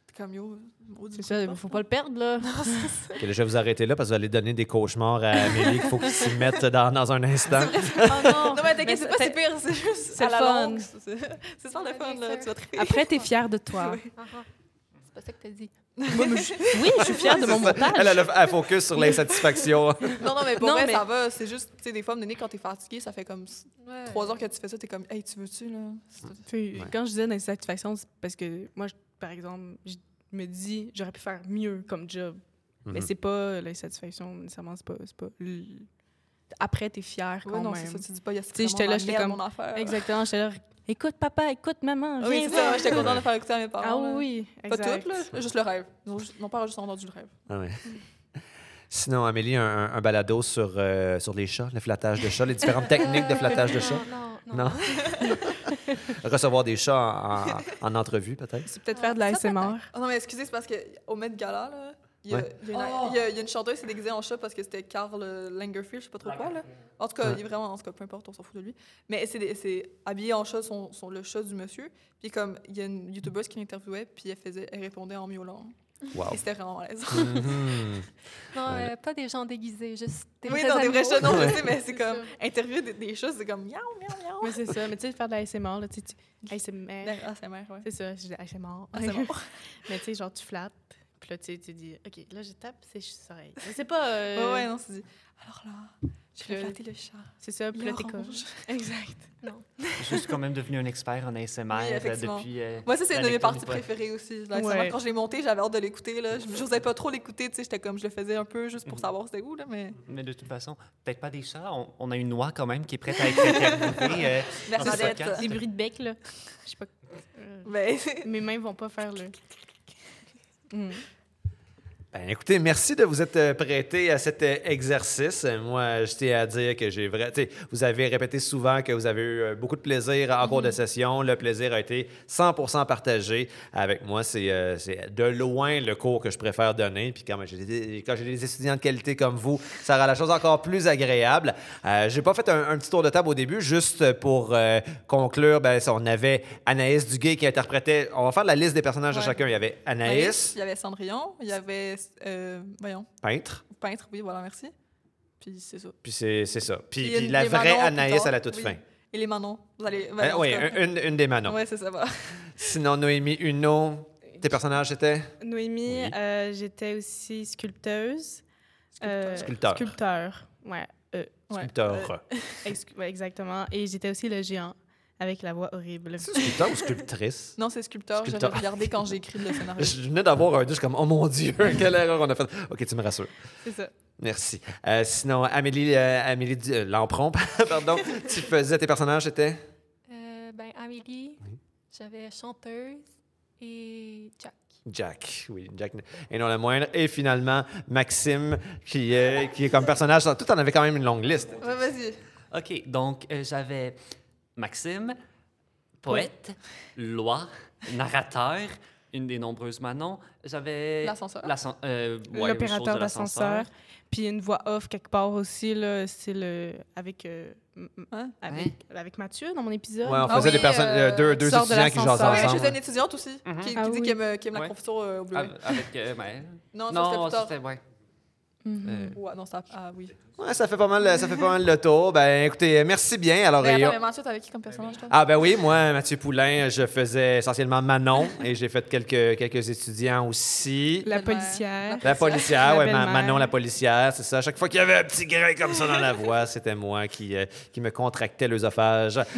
C'est comme yo. C'est ça, il faut là. pas le perdre, là. *laughs* Ok, là, je vais vous arrêter là parce que vous allez donner des cauchemars à Amélie qu'il faut qu'ils s'y mettent dans, dans un instant. *laughs* Oh non! Non, mais t'inquiète, c'est pas si pire, c'est juste. c'est le la fun. C'est ça le fun, là. Tu vas. Après, t'es fière de toi. *laughs* Oui. Ah, ah. C'est pas ça que t'as dit. *laughs* Oui, je suis fière de mon montage. Elle, elle, a- elle focus sur l'insatisfaction. *laughs* Non, non, mais pour Non, vrai, mais- ça va. C'est juste, tu sais, des fois, donné, quand t'es fatigué, ça fait comme Ouais. trois heures que tu fais ça, t'es comme, hey, tu veux-tu, là? C'est- Puis, Ouais. Quand je disais d'insatisfaction, c'est parce que moi, je- par exemple, je me dis, j'aurais pu faire mieux comme job. Mais Mhm. c'est pas l'insatisfaction, nécessairement, c'est pas. c'est pas Après, t'es fière quand Ouais, non, même. c'est ça. Tu dis pas, il y a Tu sais, j'étais là, j'étais comme- mon affaire. Exactement, j'étais là, écoute papa, écoute maman, Oui, c'est ça. J'étais contente de *laughs* faire écouter à mes parents. Ah là. oui, Pas exact. tout, là. Juste le rêve. Mon père a juste entendu le rêve. Ah ouais. Sinon, Amélie, un, un balado sur, euh, sur les chats, le flattage de chats, les différentes techniques de flattage de chats? Non, non, non? Non? *laughs* Recevoir des chats en, en- en entrevue, peut-être? C'est peut-être faire de la Ça, peut-être. SMR. Ah non, mais excusez, c'est parce qu'au Met Gala, là, il y, a, Ouais. il y a une, Oh. il y a- il y a une chanteuse qui s'est déguisée en chat parce que c'était Karl Lagerfeld, je sais pas trop quoi. Là. En tout cas, Ouais. il est vraiment, en tout cas, peu importe, on s'en fout de lui. Mais c'est habillé en chat, son, son- le chat du monsieur. Puis comme, il y a une youtubeuse qui l'interviewait, puis elle, faisait, elle répondait en miaulant. Wow. Et c'était vraiment malaise. Mhm. Non, Ouais. euh, pas des gens déguisés, juste des oui, non, des vrais chats, non, je sais, mais *laughs* c'est comme, interviewer des, des chats, c'est comme miaou, miaou, miaou. Mais c'est ça, mais tu sais, faire de la SMR, là, tu sais, tu- *laughs* ASMR. Ah, ouais. C'est ça, je dis ASMR. Bon. *laughs* mais tu sais, genre, tu flattes, puis là, tu sais, tu dis, OK, là, je tape ses oreilles. Mais c'est pas. euh, *laughs* Ouais, ouais, non, c'est dit. Alors là, je vais flatter le chat. C'est ça, puis là, t'es comme. *laughs* Exact. Je suis quand même devenu un expert en ASMR Oui, euh, effectivement. depuis. euh, Moi, ça, c'est une de mes parties préférées aussi. Là, Ouais. Quand je l'ai monté, j'avais hâte de l'écouter. là. Je n'osais pas trop l'écouter. tu sais, J'étais comme, je le faisais un peu juste pour Mhm. savoir c'était où. Là, mais... Mais de toute façon, peut-être pas des chats. On, on a une noix quand même qui est prête à être interviewée. euh, Bernadette. Les bruits de bec, là. Je sais pas. euh, Mais *laughs* mes mains vont pas faire le. Mm. Ben, écoutez, merci de vous être euh, prêté à cet euh, exercice. Moi, je tiens à dire que j'ai vrai. Vous avez répété souvent que vous avez eu euh, beaucoup de plaisir en cours de session. Le plaisir a été 100% partagé avec moi. C'est euh, de loin le cours que je préfère donner. Puis quand j'ai des, étudiants de qualité comme vous, ça rend la chose encore plus agréable. Euh, j'ai pas fait un, un petit tour de table au début, juste pour euh, conclure. Ben, on avait Anaïs Duguay qui interprétait. On va faire la liste des personnages de chacun. Il y avait Anaïs, Anaïs, il y avait Cendrillon, il y avait, euh, voyons, peintre. peintre, oui, voilà, merci. Puis c'est ça. Puis c'est c'est ça. Puis, Puis la vraie Anaïs à la toute Oui. fin. Et les Manon, vous allez... ben, Euh, oui, une, une des Manon. Ouais, c'est ça, voilà. Sinon, Noémie Huneau, tes personnages étaient? Noémie, Oui. euh, j'étais aussi sculpteuse. Euh, Sculpteur. Sculpteur. Ouais. euh, sculpteur. *laughs* ouais, exactement. Et j'étais aussi le géant avec la voix horrible. C'est sculpteur ou sculptrice? Non, c'est sculpteur. Sculpteur. J'avais regardé quand j'ai écrit le scénario. Je venais d'avoir un doute, comme, oh mon Dieu, *laughs* quelle erreur on a faite. OK, tu me rassures. C'est ça. Merci. Euh, sinon, Amélie, euh, Amélie euh, Lampron, *laughs* pardon, tu faisais tes personnages, c'était Euh, ben, Amélie, j'avais chanteuse et Jack. Jack, oui, Jack, et non le moindre. Et finalement, Maxime, qui, est- qui est comme personnage, tout en avait quand même une longue liste. Ouais, vas-y. OK, donc euh, j'avais Maxime, poète, loi, narrateur, une des nombreuses Manon. J'avais... L'ascenseur. l'ascen- euh, ouais, L'opérateur d'ascenseur. Puis une voix off quelque part aussi, là, style euh, avec, euh, m- m- Hein? avec, avec Mathieu dans mon épisode. Ouais, on Ah faisait oui, des personnes, euh, euh, deux, deux sort de étudiants qui jasent l'ascenseur. Ouais, je ensemble. faisais une étudiante aussi Mhm. qui, qui Ah dit oui. qu'elle aime, qu'elle aime Ouais. la confiture euh, au bleuet. Avec, avec, euh, ouais. Non, Non, c'était plus tard. c'était... Ouais. Mhm. Euh, Ouais, non, ça... Ah oui. Ouais, ça fait pas mal, ça fait pas mal le tour. Ben, écoutez, merci bien. Alors, Mais attends, mais Mathieu, t'avais qui comme personnage, toi? Ah ben oui, moi, Mathieu Poulain, je faisais essentiellement Manon et j'ai fait quelques, quelques étudiants aussi. La policière. La policière, La ouais, Ma- belle-mère. Manon la policière, c'est ça. Chaque fois qu'il y avait un petit grain comme ça dans la voix, c'était moi qui, euh, qui me contractait l'œsophage. *laughs*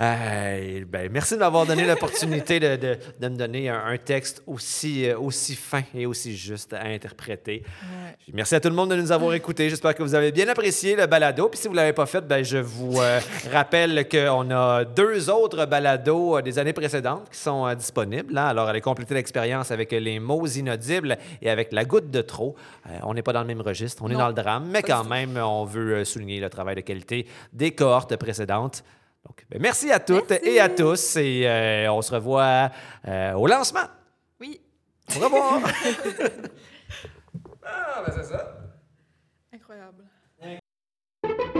Euh, ben, merci de m'avoir donné l'opportunité de, de- de me donner un, un texte aussi, euh, aussi fin et aussi juste à interpréter. Ouais. Merci à tout le monde de nous avoir écoutés. J'espère que vous avez bien apprécié le balado. Puis si vous ne l'avez pas fait, ben, je vous euh, *laughs* rappelle qu'on a deux autres balados euh, des années précédentes qui sont euh, disponibles. hein. Alors, allez compléter l'expérience avec les mots inaudibles et avec la goutte de trop. Euh, on n'est pas dans le même registre, on est dans le drame, mais quand même, on veut souligner le travail de qualité des cohortes précédentes. Donc, ben, merci à toutes et à tous et on se revoit au lancement. Oui. Au revoir. *laughs* ah, ben c'est ça. thank you.